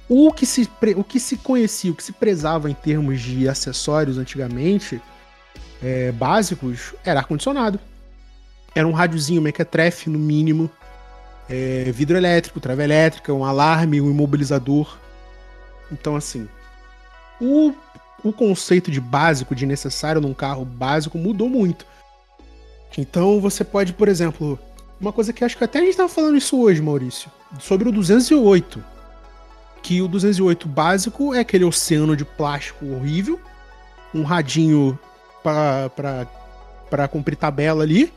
o que se, o que se conhecia, o que se prezava em termos de acessórios antigamente, é, básicos, era ar-condicionado. Era um rádiozinho mequetrefe, no mínimo é, vidro elétrico, trava elétrica, um alarme, um imobilizador. Então, assim, o, o conceito de básico, de necessário num carro básico mudou muito. Então, você pode, por exemplo, uma coisa que acho que até a gente estava falando isso hoje, Maurício, sobre o 208. Que o 208 básico é aquele oceano de plástico horrível, um radinho para cumprir tabela ali,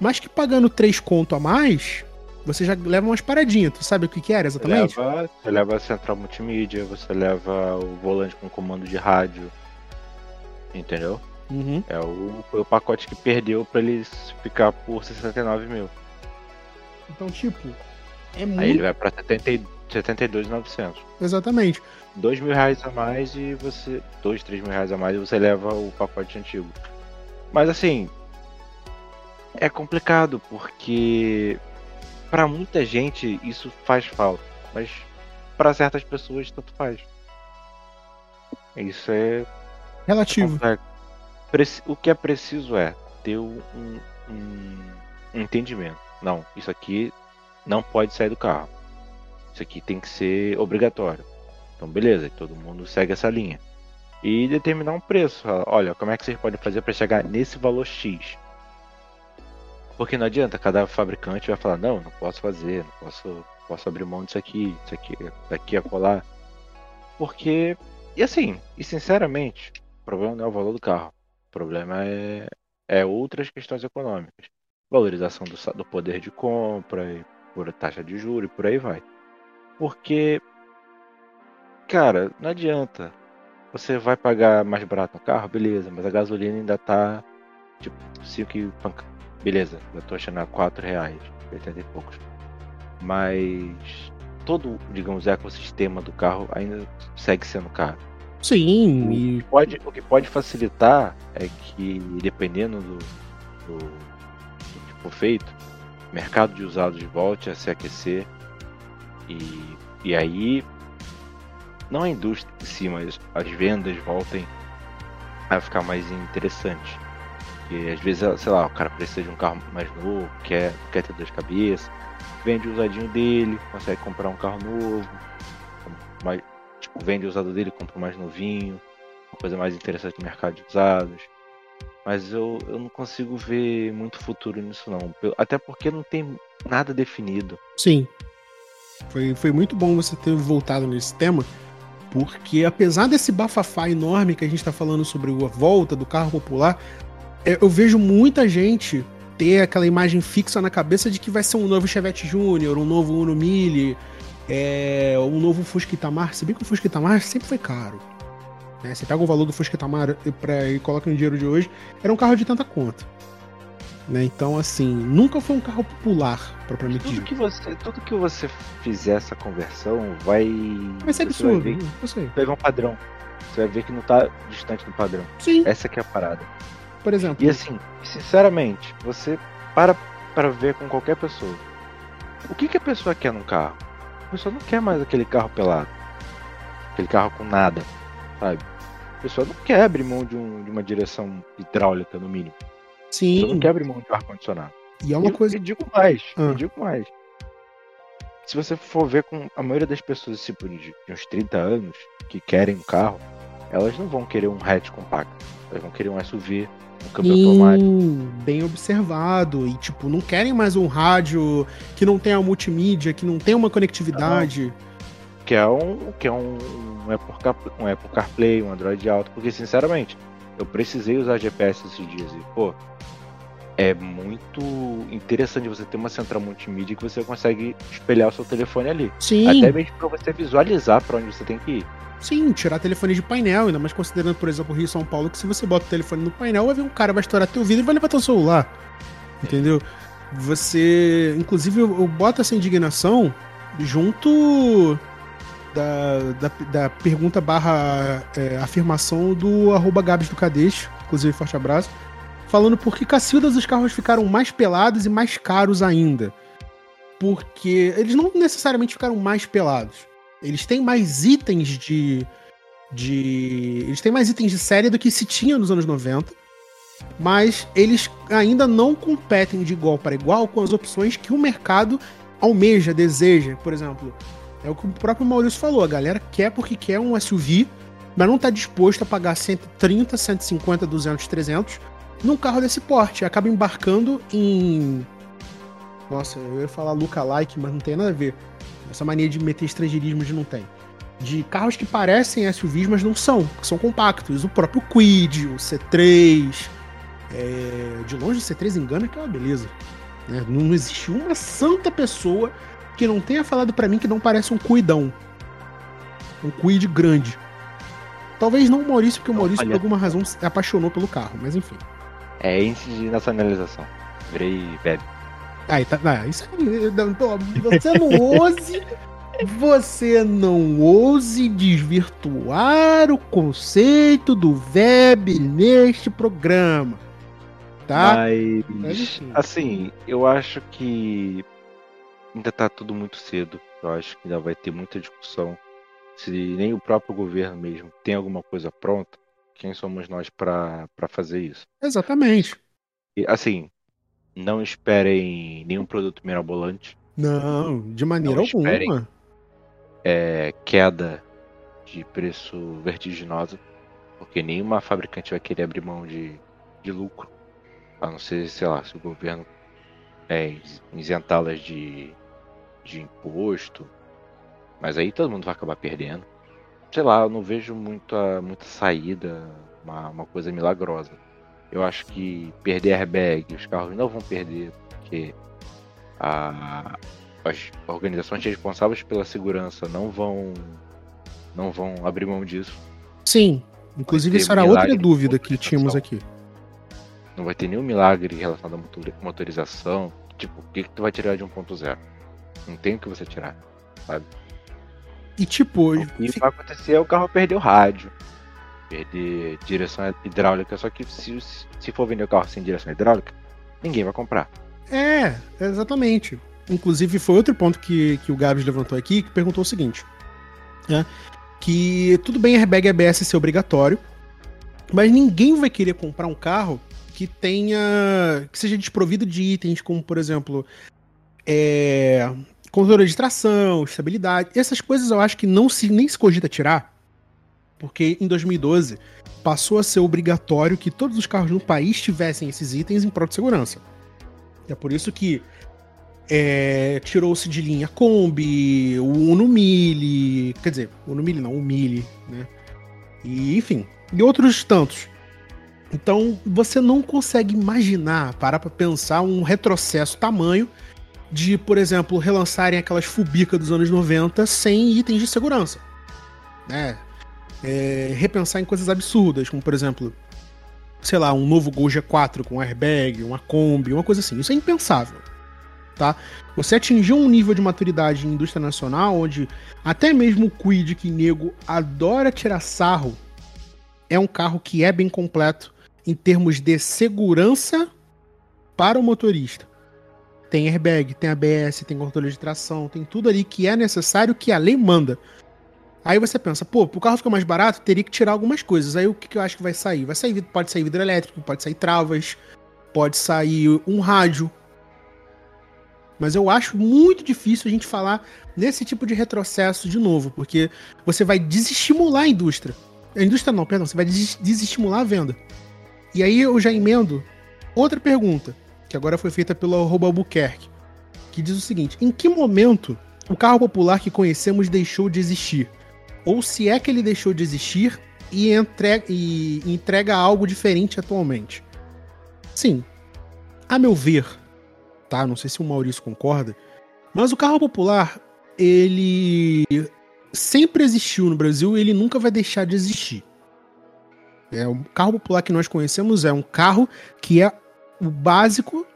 mas que pagando 3 conto a mais, você já leva umas paradinhas. Tu sabe o que, que era exatamente? Você leva, você leva a central multimídia, você leva o volante com comando de rádio. Entendeu? Uhum. É o, foi o pacote que perdeu pra eles ficar por 69 mil. Então, tipo, é muito. Aí ele vai pra 72,900. Exatamente. 2 mil reais a mais e você. 2, 3 mil reais a mais e você leva o pacote antigo. Mas assim. É complicado porque para muita gente isso faz falta, mas para certas pessoas tanto faz. Isso é relativo. É o que é preciso é ter um, um, um entendimento. Não, isso aqui não pode sair do carro. Isso aqui tem que ser obrigatório. Então, beleza, todo mundo segue essa linha. E determinar um preço. Olha, como é que vocês podem fazer para chegar nesse valor X? Porque não adianta, cada fabricante vai falar, não, não posso fazer, não posso, posso abrir mão disso aqui, isso aqui, daqui a colar. Porque, e assim, e sinceramente, o problema não é o valor do carro. O problema é, é outras questões econômicas. Valorização do, do poder de compra, e por taxa de juros e por aí vai. Porque, cara, não adianta. Você vai pagar mais barato no carro, beleza, mas a gasolina ainda tá tipo 5 Beleza, eu tô achando a 4 reais, 80 e poucos. Mas todo, digamos, ecossistema do carro ainda segue sendo caro. Sim. O, e... que pode, o que pode facilitar é que, dependendo do, do, tipo feito, o mercado de usados volte a se aquecer e, e aí não a indústria em si, mas as vendas voltem a ficar mais interessante. Porque às vezes, sei lá, o cara precisa de um carro mais novo, quer, quer ter duas cabeças, vende o usadinho dele, consegue comprar um carro novo, mais, tipo, vende o usado dele, compra mais novinho, uma coisa mais interessante no mercado de usados. Mas eu, eu não consigo ver muito futuro nisso não. Até porque não tem nada definido. Sim. Foi, foi muito bom você ter voltado nesse tema, porque apesar desse bafafá enorme que a gente está falando sobre a volta do carro popular, é, eu vejo muita gente ter aquela imagem fixa na cabeça de que vai ser um novo Chevette Júnior, um novo Uno Mille, é, um novo Fusca Itamar. Se bem que o Fusca Itamar sempre foi caro. Né? Você pega o valor do Fusca Itamar pra, e coloca no dinheiro de hoje, era um carro de tanta conta. Né? Então, assim, nunca foi um carro popular, propriamente tudo dito. Que você, tudo que você fizer essa conversão vai. Vai ser absurdo, vai ver, né? eu sei. Vai ver um padrão. Você vai ver que não tá distante do padrão. Sim. Essa que é a parada. Por exemplo. E assim, sinceramente, você para para ver com qualquer pessoa. O que, que a pessoa quer num carro? A pessoa não quer mais aquele carro pelado. Aquele carro com nada, sabe? Pessoa não quer abrir mão de, um, de uma direção hidráulica, no mínimo. Sim. Você não quer abrir mão de ar-condicionado. E é uma coisa. E digo mais, ah. digo mais. Se você for ver com a maioria das pessoas tipo, de, de uns 30 anos que querem um carro, elas não vão querer um hatch compacto. Elas vão querer um SUV, um câmbio Sim, automático. Bem observado. E, tipo, não querem mais um rádio que não tenha multimídia, que não tenha uma conectividade. Não. Que é um. Que é um, um, Apple CarPlay, um Apple CarPlay, um Android Auto. Porque, sinceramente, eu precisei usar GPS esses dias. E, pô, é muito interessante você ter uma central multimídia que você consegue espelhar o seu telefone ali. Sim. Até mesmo para você visualizar para onde você tem que ir. Sim, tirar telefone de painel, ainda mais considerando, por exemplo, o Rio e São Paulo, que se você bota o telefone no painel, vai ver um cara vai estourar teu vidro e vai levar teu celular. Entendeu? Você. Inclusive, eu, eu boto essa indignação junto da, da, da pergunta barra é, afirmação do arroba Gabs do Cadeixo. Inclusive, forte abraço falando por que Cacildas os carros ficaram mais pelados e mais caros ainda. Porque eles não necessariamente ficaram mais pelados. Eles têm mais itens de. de eles têm mais itens de série do que se tinha nos anos 90. Mas eles ainda não competem de igual para igual com as opções que o mercado almeja, deseja. Por exemplo, é o que o próprio Maurício falou: a galera quer porque quer um SUV, mas não está disposto a pagar 130, 150, 200, 300 num carro desse porte. Acaba embarcando em. Nossa, eu ia falar lookalike, mas não tem nada a ver. Essa mania de meter estrangeirismo de não tem. De carros que parecem SUVs, mas não são, que são compactos. O próprio Quid, o C3. É... De longe o C3 engana que é uma beleza. Né? Não existe uma santa pessoa que não tenha falado para mim que não parece um cuidão. Um Quid grande. Talvez não o Maurício, porque o Maurício, por alguma razão, se apaixonou pelo carro, mas enfim. É índice de nacionalização. Virei bebe. Aí tá. Ah, isso você não ouse. Você não ouse desvirtuar o conceito do VEB neste programa. Tá? Mas, assim, eu acho que ainda tá tudo muito cedo. Eu acho que ainda vai ter muita discussão. Se nem o próprio governo mesmo tem alguma coisa pronta, quem somos nós para fazer isso? Exatamente. E, assim, não esperem nenhum produto mirabolante. Não, de maneira não alguma. Esperem, é, queda de preço vertiginosa, porque nenhuma fabricante vai querer abrir mão de, de lucro, a não ser, sei lá, se o governo é, isentá-las de, de imposto, mas aí todo mundo vai acabar perdendo sei lá, eu não vejo muita, muita saída, uma, uma coisa milagrosa. Eu acho que perder airbag, os carros não vão perder, porque a, as organizações responsáveis pela segurança não vão não vão abrir mão disso. Sim, inclusive isso era outra dúvida que tínhamos aqui. Não vai ter nenhum milagre relacionado à motorização. Tipo, o que, que tu vai tirar de 1.0? Não tem o que você tirar, sabe? E tipo. O que vai acontecer é o carro perder o rádio, perder direção hidráulica. Só que se, se for vender o carro sem direção hidráulica, ninguém vai comprar. É, exatamente. Inclusive, foi outro ponto que, que o Gabs levantou aqui, que perguntou o seguinte: né? que tudo bem airbag ABS ser obrigatório, mas ninguém vai querer comprar um carro que tenha. que seja desprovido de itens como, por exemplo, é, controle de tração, estabilidade. Essas coisas eu acho que não se nem se cogita tirar, porque em 2012 passou a ser obrigatório que todos os carros no país tivessem esses itens em prol de segurança. É por isso que é, tirou-se de linha Kombi, o Uno Mille, quer dizer, Uno Mille não, o Mille, né? E, enfim, e outros tantos. Então, você não consegue imaginar, parar para pensar um retrocesso tamanho de, por exemplo, relançarem aquelas Fubica dos anos 90 sem itens de segurança. Né? É, repensar em coisas absurdas, como, por exemplo, sei lá, um novo Gol G4 com airbag, uma Kombi, uma coisa assim. Isso é impensável tá? Você atingiu um nível de maturidade em indústria nacional onde até mesmo o Quid, que nego adora tirar sarro, é um carro que é bem completo em termos de segurança para o motorista. Tem airbag, tem ABS, tem controle de tração, tem tudo ali que é necessário que a lei manda. Aí você pensa, pô, pro carro ficar mais barato, teria que tirar algumas coisas. Aí o que, que eu acho que vai sair? Vai sair, pode sair vidro elétrico, pode sair travas, pode sair um rádio, mas eu acho muito difícil a gente falar nesse tipo de retrocesso de novo, porque você vai desestimular a indústria. A indústria não, perdão, você vai desestimular a venda. E aí eu já emendo outra pergunta, que agora foi feita pelo arroba Albuquerque, que diz o seguinte: em que momento o carro popular que conhecemos deixou de existir? Ou se é que ele deixou de existir e entrega, e entrega algo diferente atualmente? Sim, a meu ver, tá? Não sei se o Maurício concorda, mas o carro popular, ele sempre existiu no Brasil e ele nunca vai deixar de existir. É, o carro popular que nós conhecemos é um carro que é o básico,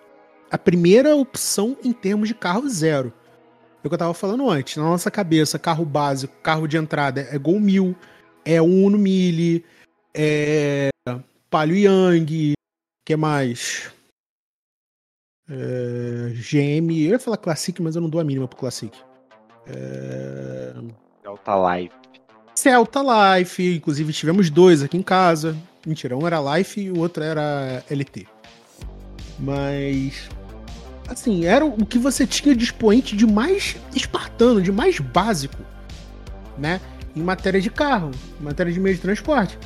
a primeira opção em termos de carro zero. É o que eu tava falando antes. Na nossa cabeça, carro básico, carro de entrada é Gol 1000, é Uno Mille, é Palio Yang, que mais? É, GM, eu ia falar Classic, mas eu não dou a mínima pro Classic. É... Celta Life. Celta Life, inclusive tivemos dois aqui em casa. Mentira, um era Life e o outro era LT. Mas. Assim, era o que você tinha de expoente de mais espartano, de mais básico, né? Em matéria de carro, em matéria de meio de transporte.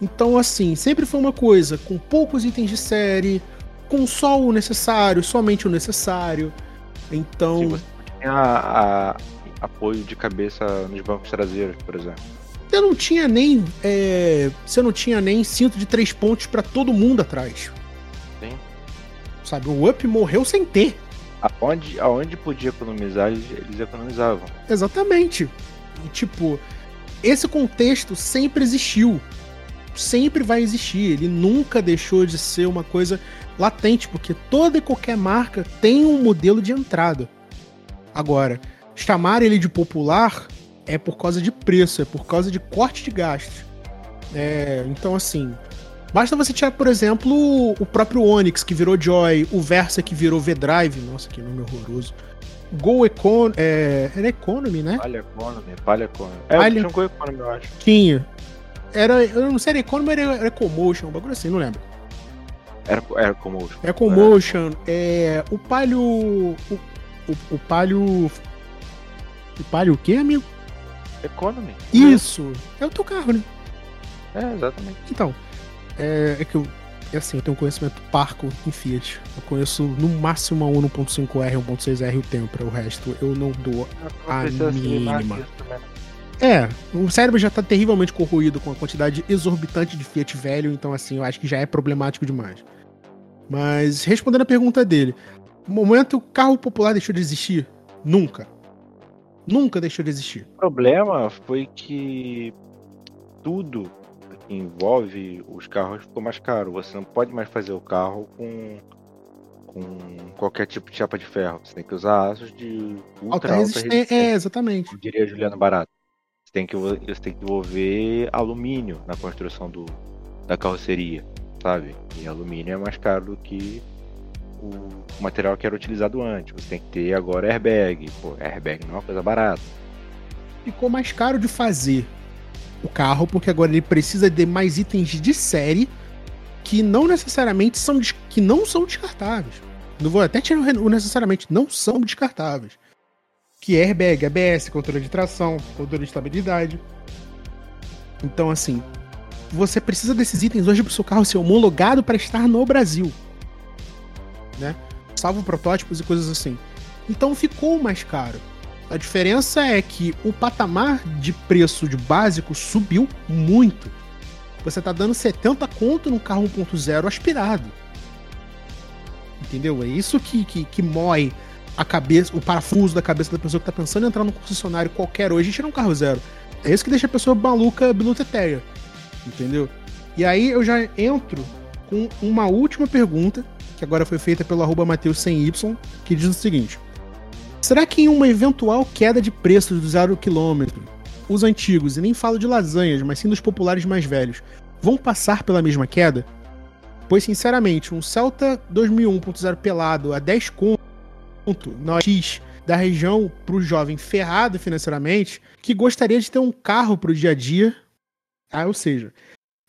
Então, assim, sempre foi uma coisa com poucos itens de série, com só o necessário, somente o necessário. Então. Sim, tem a, a, apoio de cabeça nos bancos traseiros, por exemplo. Você não tinha nem. É, você não tinha nem cinto de três pontos para todo mundo atrás. Sabe, o Up morreu sem ter. Aonde, aonde podia economizar, eles, eles economizavam. Exatamente. E, tipo, esse contexto sempre existiu. Sempre vai existir. Ele nunca deixou de ser uma coisa latente, porque toda e qualquer marca tem um modelo de entrada. Agora, chamar ele de popular é por causa de preço, é por causa de corte de gastos. É, então, assim, basta você tirar, por exemplo, o próprio Onix, que virou Joy, o Versa, que virou V-Drive, nossa, que nome horroroso. Go Econ é, era Economy, né? Palha Economy, Palha Economy. É, Palha... tinha um Go Economy, eu acho. Tinha. Era, eu não sei, era Economy era, era Ecomotion, um bagulho assim, não lembro. Era, era. É Commotion. É, o Palio. O, o, o Palio. O Palio o quê, amigo? Economy. Isso! É o teu carro, né? É, exatamente. Então, é, é que eu. É assim, eu tenho um conhecimento parco em Fiat. Eu conheço no máximo a 1.5R, 1.6R e o Tempra. O resto eu não dou a mínima. É, o cérebro já tá terrivelmente corroído com a quantidade exorbitante de Fiat velho, então assim, eu acho que já é problemático demais. Mas respondendo a pergunta dele, no momento o carro popular deixou de existir? Nunca. Nunca deixou de existir. O problema foi que tudo envolve os carros ficou mais caro. Você não pode mais fazer o carro com, com qualquer tipo de chapa de ferro. Você tem que usar aços de ultra alta resistência. É, exatamente. Eu diria Juliano Barato. Você tem que, você tem que envolver alumínio na construção do, da carroceria sabe? E alumínio é mais caro do que o material que era utilizado antes. Você tem que ter agora airbag. Pô, airbag não é uma coisa barata. Ficou mais caro de fazer. O carro, porque agora ele precisa de mais itens de série que não necessariamente são que não são descartáveis. Não vou até tirar o necessariamente, não são descartáveis. Que é airbag, ABS, controle de tração, controle de estabilidade. Então, assim, você precisa desses itens hoje para o seu carro ser homologado para estar no Brasil. Né? Salvo protótipos e coisas assim. Então ficou mais caro. A diferença é que o patamar de preço de básico subiu muito. Você tá dando 70 conto num carro 1.0 aspirado. Entendeu? É isso que, que, que mói a cabeça, o parafuso da cabeça da pessoa que tá pensando em entrar num concessionário qualquer hoje e tirar um carro zero. É isso que deixa a pessoa maluca biluteteia. Entendeu? E aí eu já entro com uma última pergunta, que agora foi feita pelo arroba Mateus 100Y, que diz o seguinte. Será que em uma eventual queda de preço do zero quilômetro, os antigos, e nem falo de lasanhas, mas sim dos populares mais velhos, vão passar pela mesma queda? Pois, sinceramente, um Celta 2001.0 pelado a 10 conto na X da região para o jovem ferrado financeiramente que gostaria de ter um carro para o dia a dia. Ah, ou seja,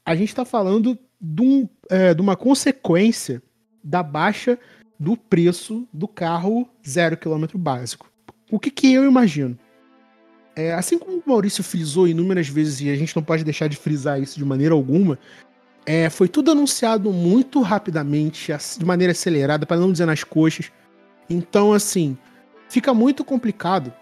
a gente está falando de, um, é, de uma consequência da baixa do preço do carro zero quilômetro básico. O que, que eu imagino? É, assim como o Maurício frisou inúmeras vezes, e a gente não pode deixar de frisar isso de maneira alguma, é, foi tudo anunciado muito rapidamente, de maneira acelerada, para não dizer nas coxas. Então, assim, fica muito complicado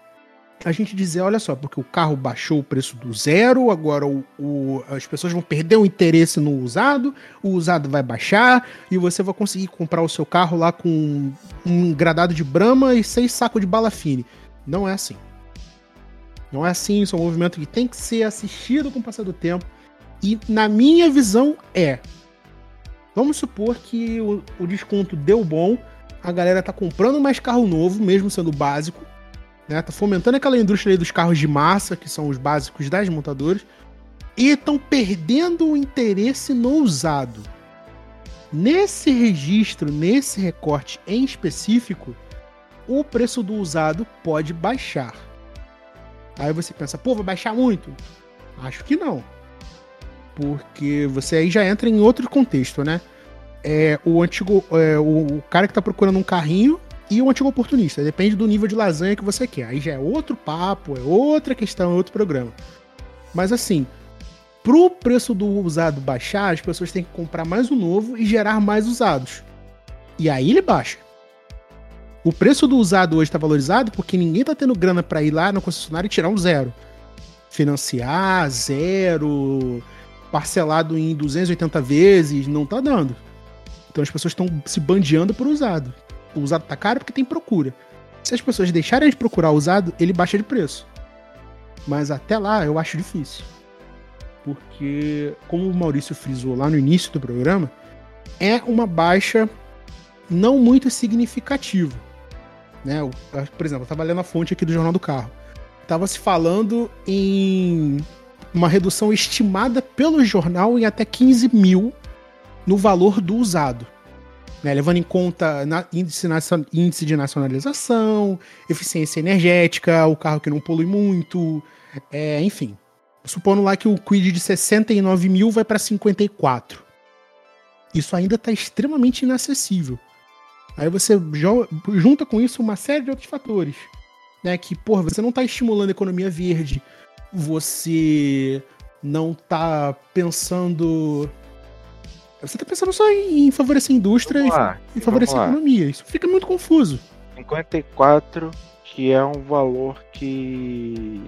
a gente dizer, olha só, porque o carro baixou o preço do zero, agora o, o, as pessoas vão perder o interesse no usado, o usado vai baixar e você vai conseguir comprar o seu carro lá com um gradado de brama e seis sacos de bala fine. Não é assim. Não é assim, isso é um movimento que tem que ser assistido com o passar do tempo. E na minha visão é. Vamos supor que o, o desconto deu bom, a galera tá comprando mais carro novo, mesmo sendo básico né? Tá fomentando aquela indústria dos carros de massa, que são os básicos das montadoras, e estão perdendo o interesse no usado. Nesse registro, nesse recorte em específico, o preço do usado pode baixar. Aí você pensa, pô, vai baixar muito? Acho que não. Porque você aí já entra em outro contexto, né? É, o antigo. É, o, o cara que tá procurando um carrinho, e o antigo oportunista. Depende do nível de lasanha que você quer. Aí já é outro papo, é outra questão, é outro programa. Mas assim, pro preço do usado baixar, as pessoas têm que comprar mais um novo e gerar mais usados. E aí ele baixa. O preço do usado hoje está valorizado porque ninguém tá tendo grana para ir lá no concessionário e tirar um zero. Financiar, zero, parcelado em 280 vezes, não tá dando. Então as pessoas estão se bandeando por usado o usado tá caro porque tem procura. Se as pessoas deixarem de procurar o usado, ele baixa de preço. Mas até lá eu acho difícil. Porque, como o Maurício frisou lá no início do programa, é uma baixa não muito significativa. Né? Por exemplo, eu estava lendo a fonte aqui do Jornal do Carro. Estava se falando em uma redução estimada pelo jornal em até 15 mil no valor do usado né, levando em conta na, índice, índice, de nacionalização, eficiência energética, o carro que não polui muito, é, enfim. Supondo lá que o Quid de 69 mil vai para 54. Isso ainda está extremamente inacessível. Aí você junta com isso uma série de outros fatores. Né, que, porra, você não está estimulando a economia verde, você não está pensando você tá pensando só em, favorecer a indústria e, favorecer a economia. Isso fica muito confuso. 54, que é um valor que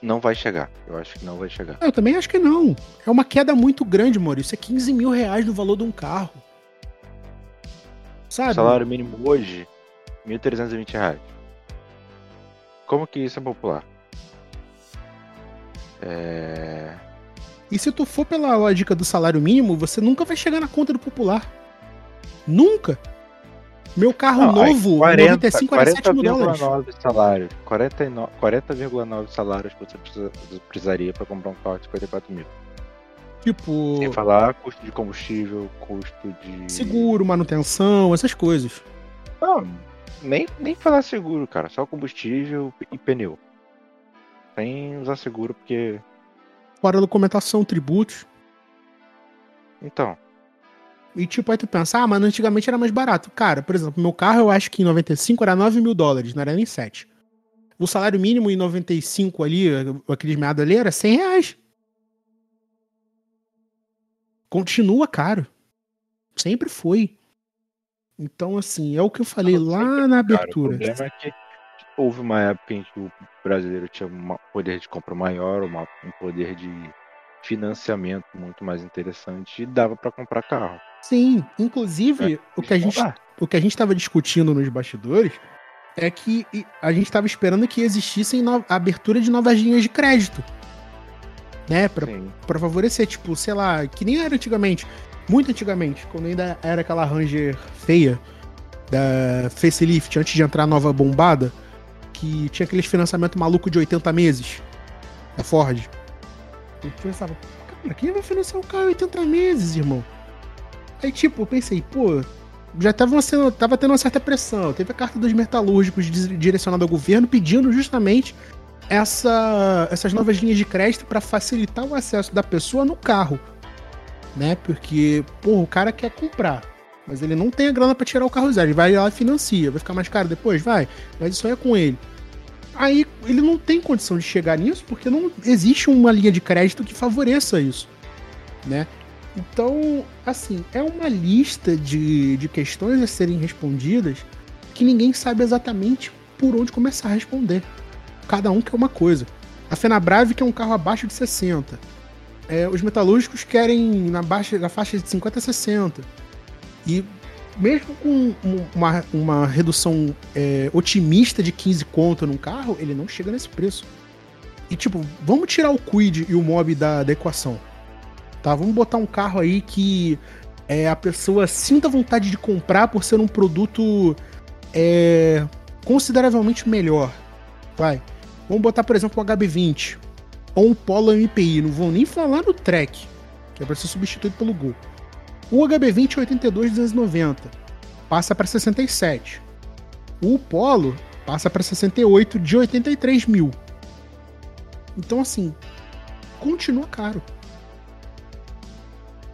não vai chegar. Eu acho que não vai chegar. Eu também acho que não. É uma queda muito grande, Maurício. É 15 mil reais no valor de um carro. Sabe? O salário mínimo hoje, 1.320 reais. Como que isso é popular? É... E se tu for pela lógica do salário mínimo, você nunca vai chegar na conta do popular. Nunca. Meu carro não, novo, 40, 95, 47 mil dólares. 40,9 salário. 40,9 40, salários que você precisa, precisaria para comprar um carro de 54 mil. Tipo. Sem falar custo de combustível, custo de. Seguro, manutenção, essas coisas. Não, nem, nem falar seguro, cara. Só combustível e pneu. Sem usar seguro, porque fora documentação, tributos. Então, E tipo, aí tu pensa, ah, mas antigamente era mais barato. Cara, por exemplo, meu carro eu acho que em 95 era 9 mil dólares, não era nem 7. O salário mínimo em 95 ali, aqueles meados ali, era 100 reais. Continua caro. Sempre foi. Então, assim, é o que eu falei Não, lá na Cara, o abertura. problema é que houve uma época em que o brasileiro tinha um poder de compra maior, uma- um poder de financiamento muito mais interessante e dava para comprar carro. Sim, inclusive, o que a gente o que a gente estava discutindo nos bastidores é que a gente estava esperando que existissem no- a abertura de novas linhas de crédito. Né, pra favorecer, tipo, sei lá, que nem era antigamente, muito antigamente, quando ainda era aquela Ranger feia da facelift, antes de entrar a nova bombada, que tinha aqueles financiamento maluco de 80 meses da Ford. Eu pensava, cara, quem vai financiar um carro em 80 meses, irmão? Aí, tipo, eu pensei, pô, já tava, sendo, tava tendo uma certa pressão. Teve a carta dos metalúrgicos di- direcionada ao governo pedindo justamente essa, essas novas linhas de crédito para facilitar o acesso da pessoa no carro. Né? Porque, pô, o cara quer comprar, mas ele não tem a grana para tirar o carro zero. Ele vai lá e financia. Vai ficar mais caro depois? Vai. Mas isso aí é com ele. Aí ele não tem condição de chegar nisso porque não existe uma linha de crédito que favoreça isso. Né? Então, assim, é uma lista de, de questões a serem respondidas que ninguém sabe exatamente por onde começar a responder. Cada um quer uma coisa. A Fenabrave quer um carro abaixo de 60. É, os metalúrgicos querem na, baixa, na faixa de 50 a 60. E mesmo com um- uma, uma redução é, otimista de 15 conto num carro, ele não chega nesse preço. E tipo, vamos tirar o Quid e o Mob da, da equação tá? Vamos botar um carro aí que é, a pessoa sinta vontade de comprar por ser um produto é, consideravelmente melhor. Vai. Vamos botar, por exemplo, o HB20 ou um Polo MPI. Não vou nem falar no Trek, que é para ser substituído pelo Gol. O HB20 é 82,290 passa para 67. O Polo passa para 68 de 83 mil. Então, assim, continua caro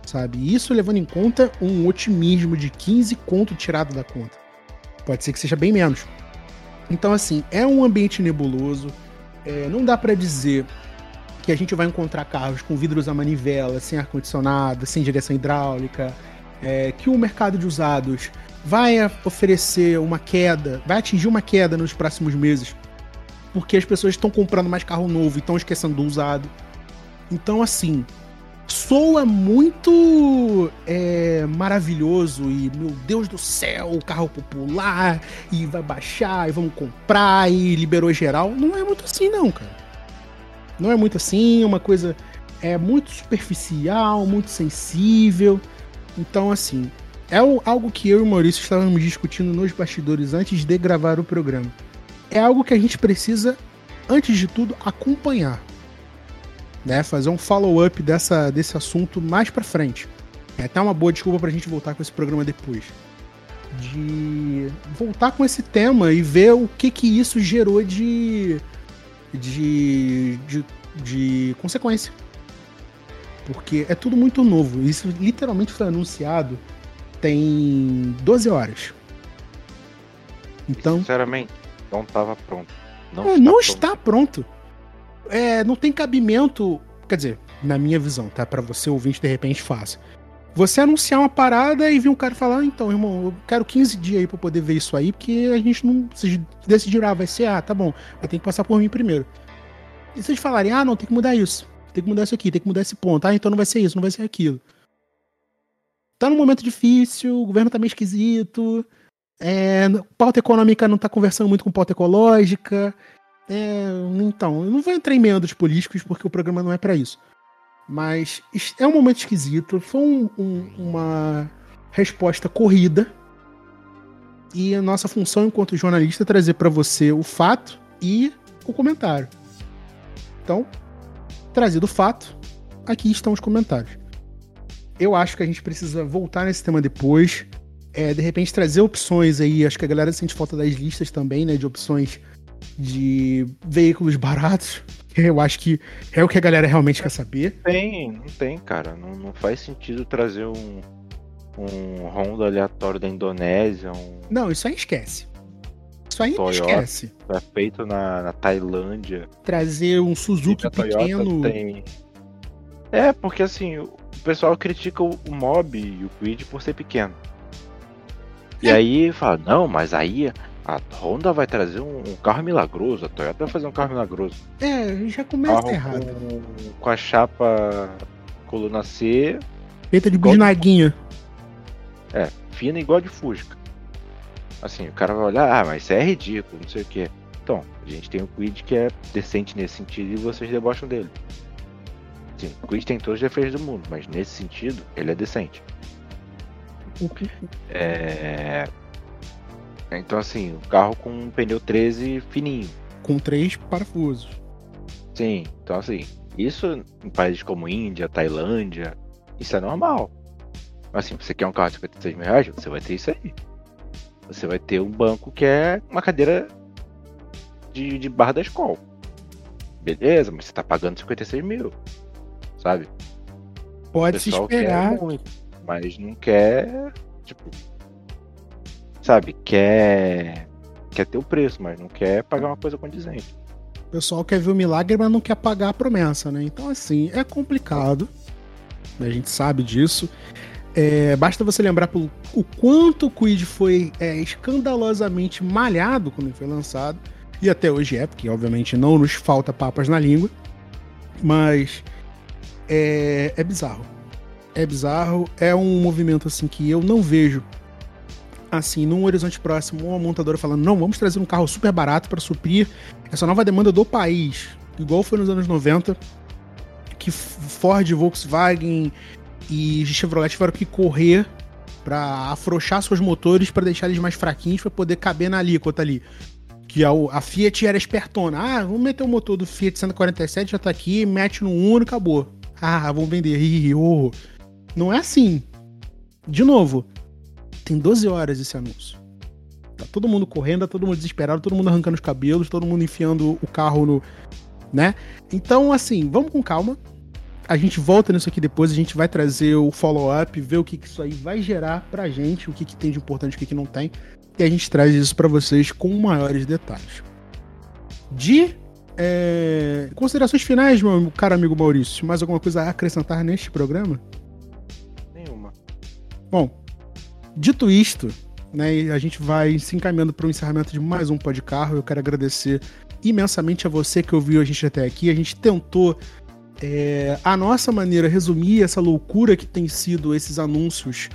sabe? Isso levando em conta um otimismo de 15 conto tirado da conta. Pode ser que seja bem menos. Então, assim, é um ambiente nebuloso. é, não dá pra dizer que a gente vai encontrar carros com vidros à manivela, sem ar-condicionado, sem direção hidráulica, é, que o mercado de usados vai oferecer uma queda, vai atingir uma queda nos próximos meses, porque as pessoas estão comprando mais carro novo e estão esquecendo do usado. Então, assim, soa muito é, maravilhoso e, meu Deus do céu, o carro popular e vai baixar e vamos comprar e liberou geral. Não é muito assim, não, cara. Não é muito assim, é uma coisa é muito superficial, muito sensível. Então, assim, é algo que eu e o Maurício estávamos discutindo nos bastidores antes de gravar o programa. É algo que a gente precisa, antes de tudo, acompanhar né, fazer um follow-up dessa, desse assunto mais pra frente. É até uma boa desculpa pra gente voltar com esse programa depois. De voltar com esse tema e ver o que que isso gerou de, de, de, de consequência. Porque é tudo muito novo. Isso literalmente foi anunciado tem 12 horas. Então, Sinceramente, não estava pronto. Não, é, está não pronto. está pronto. É, não tem cabimento. Quer dizer, na minha visão, tá? Pra você ouvinte, de repente, fácil. Você anunciar uma parada e vir um cara falar, "Ah, então, irmão, eu quero 15 dias aí pra poder ver isso aí, porque a gente não. Vocês decidiram, ah, vai ser, ah, tá bom, vai ter que passar por mim primeiro. E vocês falarem, ah, não, tem que mudar isso. Tem que mudar isso aqui, tem que mudar esse ponto. Ah, então não vai ser isso, não vai ser aquilo. Tá num momento difícil, o governo tá meio esquisito. É, pauta econômica não tá conversando muito com pauta ecológica. É, então, eu não vou entrar em meandros políticos porque o programa não é pra isso. Mas é um momento esquisito. Foi um- um- uma resposta corrida. E a nossa função enquanto jornalista é trazer pra você o fato e o comentário. Então, trazido o fato, aqui estão os comentários. Eu acho que a gente precisa voltar nesse tema depois. É, de repente trazer opções aí. Acho que a galera sente falta das listas também, né? De opções de veículos baratos. Eu acho que é o que a galera realmente quer saber. Tem, não tem, cara. Não, não faz sentido trazer um, um Honda aleatório da Indonésia. Um Não, isso aí esquece. Isso aí Toyota. esquece. tá feito na, na Tailândia. Trazer um Suzuki pequeno. tem. É, porque assim, o o pessoal critica o, o Mob e o Quid por ser pequeno. E É. aí fala, não, mas aí a Honda vai trazer um, um carro milagroso, a Toyota vai fazer um carro milagroso. É, já começa carro errado. com, com a chapa coluna C, Feita de Igual de- bisnaguinha. é, fina igual de Fusca. Assim, o cara vai olhar, ah, mas isso é ridículo, não sei o que. Então, a gente tem o Quid que é decente nesse sentido e vocês debocham dele. Sim, o Quid tem todos os defeitos do mundo, mas nesse sentido, ele é decente. É... Então, assim, o carro com um pneu 13 fininho. Com três parafusos. Sim, então assim, isso em países como Índia, Tailândia, isso é normal. Mas assim, você quer um carro de 56 mil reais, você vai ter isso aí. Você vai ter um banco que é uma cadeira de, de barra da escola. Beleza, mas você tá pagando 56 mil. Sabe? Pode se esperar. quer mas não quer, tipo, sabe, quer quer ter o preço, mas não quer pagar uma coisa condizente. O pessoal quer ver o milagre, mas não quer pagar a promessa, né? Então, assim, é complicado. A gente sabe disso. É, basta você lembrar pelo- o quanto o Quid foi é, escandalosamente malhado quando foi lançado. E até hoje é, porque obviamente não nos falta papas na língua. Mas é, é bizarro. É bizarro. É um movimento assim que eu não vejo assim, num horizonte próximo, uma montadora falando, não, vamos trazer um carro super barato para suprir essa nova demanda do país, igual foi nos anos 90, que Ford, Volkswagen e Chevrolet tiveram que correr para afrouxar seus motores para deixar eles mais fraquinhos para poder caber na alíquota ali. Que a, a Fiat era espertona. Ah, vamos meter o motor do Fiat 147, já tá aqui, mete no Uno acabou. Ah, vamos vender. Ih, oh. Não é assim. De novo, tem 12 horas esse anúncio. Tá todo mundo correndo, tá todo mundo desesperado, todo mundo arrancando os cabelos, todo mundo enfiando o carro no. né? Então, assim, vamos com calma. A gente volta nisso aqui depois, a gente vai trazer o follow-up, ver o que, que isso aí vai gerar pra gente, o que, que tem de importante, o que, que não tem. E a gente traz isso pra vocês com maiores detalhes. De é, considerações finais, meu caro amigo Maurício, mais alguma coisa a acrescentar neste programa? Nenhuma. Bom, dito isto, né, a gente vai se encaminhando para o encerramento de mais um Pod Carro. Eu quero agradecer imensamente a você que ouviu a gente até aqui. A gente tentou, é, a nossa maneira, resumir essa loucura que tem sido esses anúncios,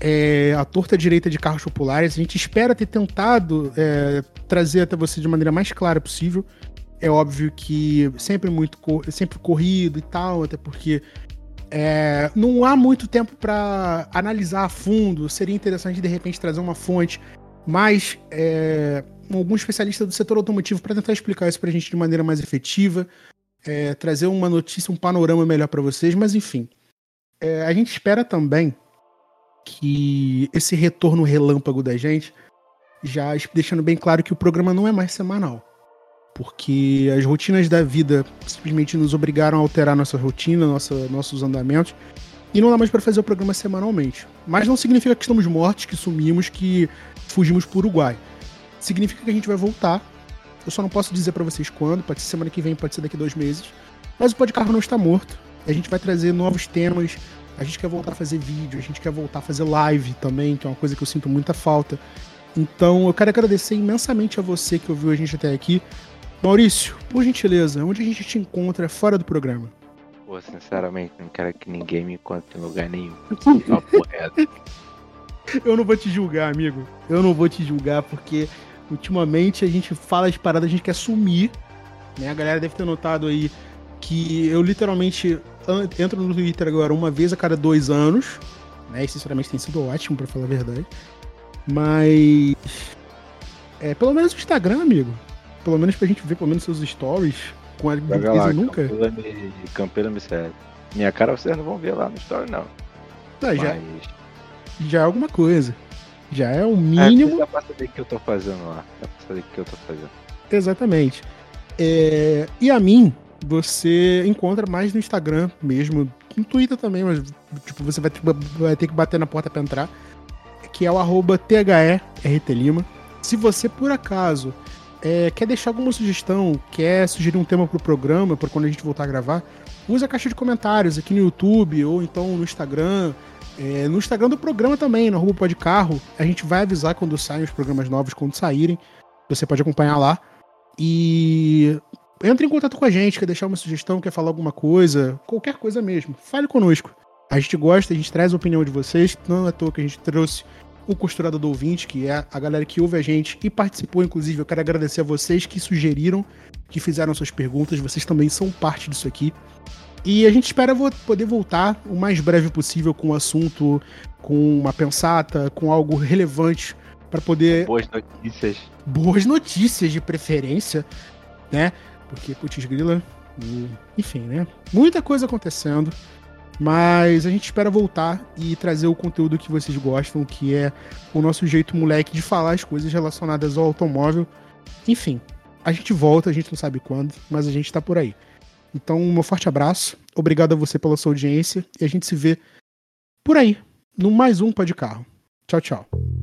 é, a torta direita de carros populares. A gente espera ter tentado é, trazer até você de maneira mais clara possível. É óbvio que sempre muito sempre corrido e tal, até porque é, não há muito tempo para analisar a fundo. Seria interessante de repente trazer uma fonte mais é, algum especialista do setor automotivo para tentar explicar isso para a gente de maneira mais efetiva, é, trazer uma notícia, um panorama melhor para vocês. Mas enfim, é, a gente espera também que esse retorno relâmpago da gente já deixando bem claro que o programa não é mais semanal. Porque as rotinas da vida simplesmente nos obrigaram a alterar nossa rotina, nossa, nossos andamentos. E não dá mais para fazer o programa semanalmente. Mas não significa que estamos mortos, que sumimos, que fugimos para o Uruguai. Significa que a gente vai voltar. Eu só não posso dizer para vocês quando, pode ser semana que vem, pode ser daqui a dois meses. Mas o podcast não está morto. A gente vai trazer novos temas. A gente quer voltar a fazer vídeo, a gente quer voltar a fazer live também, que é uma coisa que eu sinto muita falta. Então eu quero agradecer imensamente a você que ouviu a gente até aqui. Maurício, por gentileza, onde a gente te encontra fora do programa? Pô, sinceramente, não quero que ninguém me encontre em lugar nenhum. Eu não vou te julgar, amigo. Eu não vou te julgar, porque ultimamente a gente fala as paradas, a gente quer sumir. Né? A galera deve ter notado aí que eu literalmente entro no Twitter agora uma vez a cada dois anos. Né? E sinceramente tem sido ótimo, pra falar a verdade. Mas. É, pelo menos o Instagram, amigo. Pelo menos pra gente ver pelo menos seus stories. Com a Joga lá, nunca. Campela me, Campela me serve. Minha cara vocês não vão ver lá no story, não. Já, Mas. já é alguma coisa. Já é o É, mínimo. dá pra saber o que eu tô fazendo lá. Dá pra saber o que eu tô fazendo. Exatamente. É, e a mim, você encontra mais no Instagram mesmo, no Twitter também, mas tipo, você vai, vai ter que bater na porta para entrar, que é o arroba THERTLima. Se você, por acaso, é, quer deixar alguma sugestão, quer sugerir um tema pro programa, para quando a gente voltar a gravar, use a caixa de comentários aqui no YouTube ou então no Instagram. É, no Instagram do programa também, no arroba podcarro. A gente vai avisar quando saem os programas novos, quando saírem. Você pode acompanhar lá. E entre em contato com a gente, quer deixar uma sugestão, quer falar alguma coisa, qualquer coisa mesmo. Fale conosco. A gente gosta, a gente traz a opinião de vocês. Não é à toa que a gente trouxe o Costurado do Ouvinte, que é a galera que ouve a gente e participou, inclusive. Eu quero agradecer a vocês que sugeriram, que fizeram suas perguntas. Vocês também são parte disso aqui. E a gente espera poder voltar o mais breve possível com o um assunto, com uma pensata, com algo relevante para poder. Boas notícias. Boas notícias de preferência, né? Porque, putz, grila. Enfim, né? Muita coisa acontecendo. Mas a gente espera voltar e trazer o conteúdo que vocês gostam, que é o nosso jeito moleque de falar as coisas relacionadas ao automóvel. Enfim, a gente volta, a gente não sabe quando, mas a gente tá por aí. Então, um forte abraço. Obrigado a você pela sua audiência e a gente se vê por aí, no mais um Pode Carro. Tchau, tchau.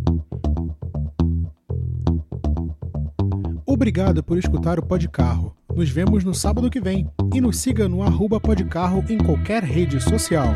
Obrigado por escutar o Pode Carro. Nos vemos no sábado que vem e nos siga no arroba Podcarro em qualquer rede social.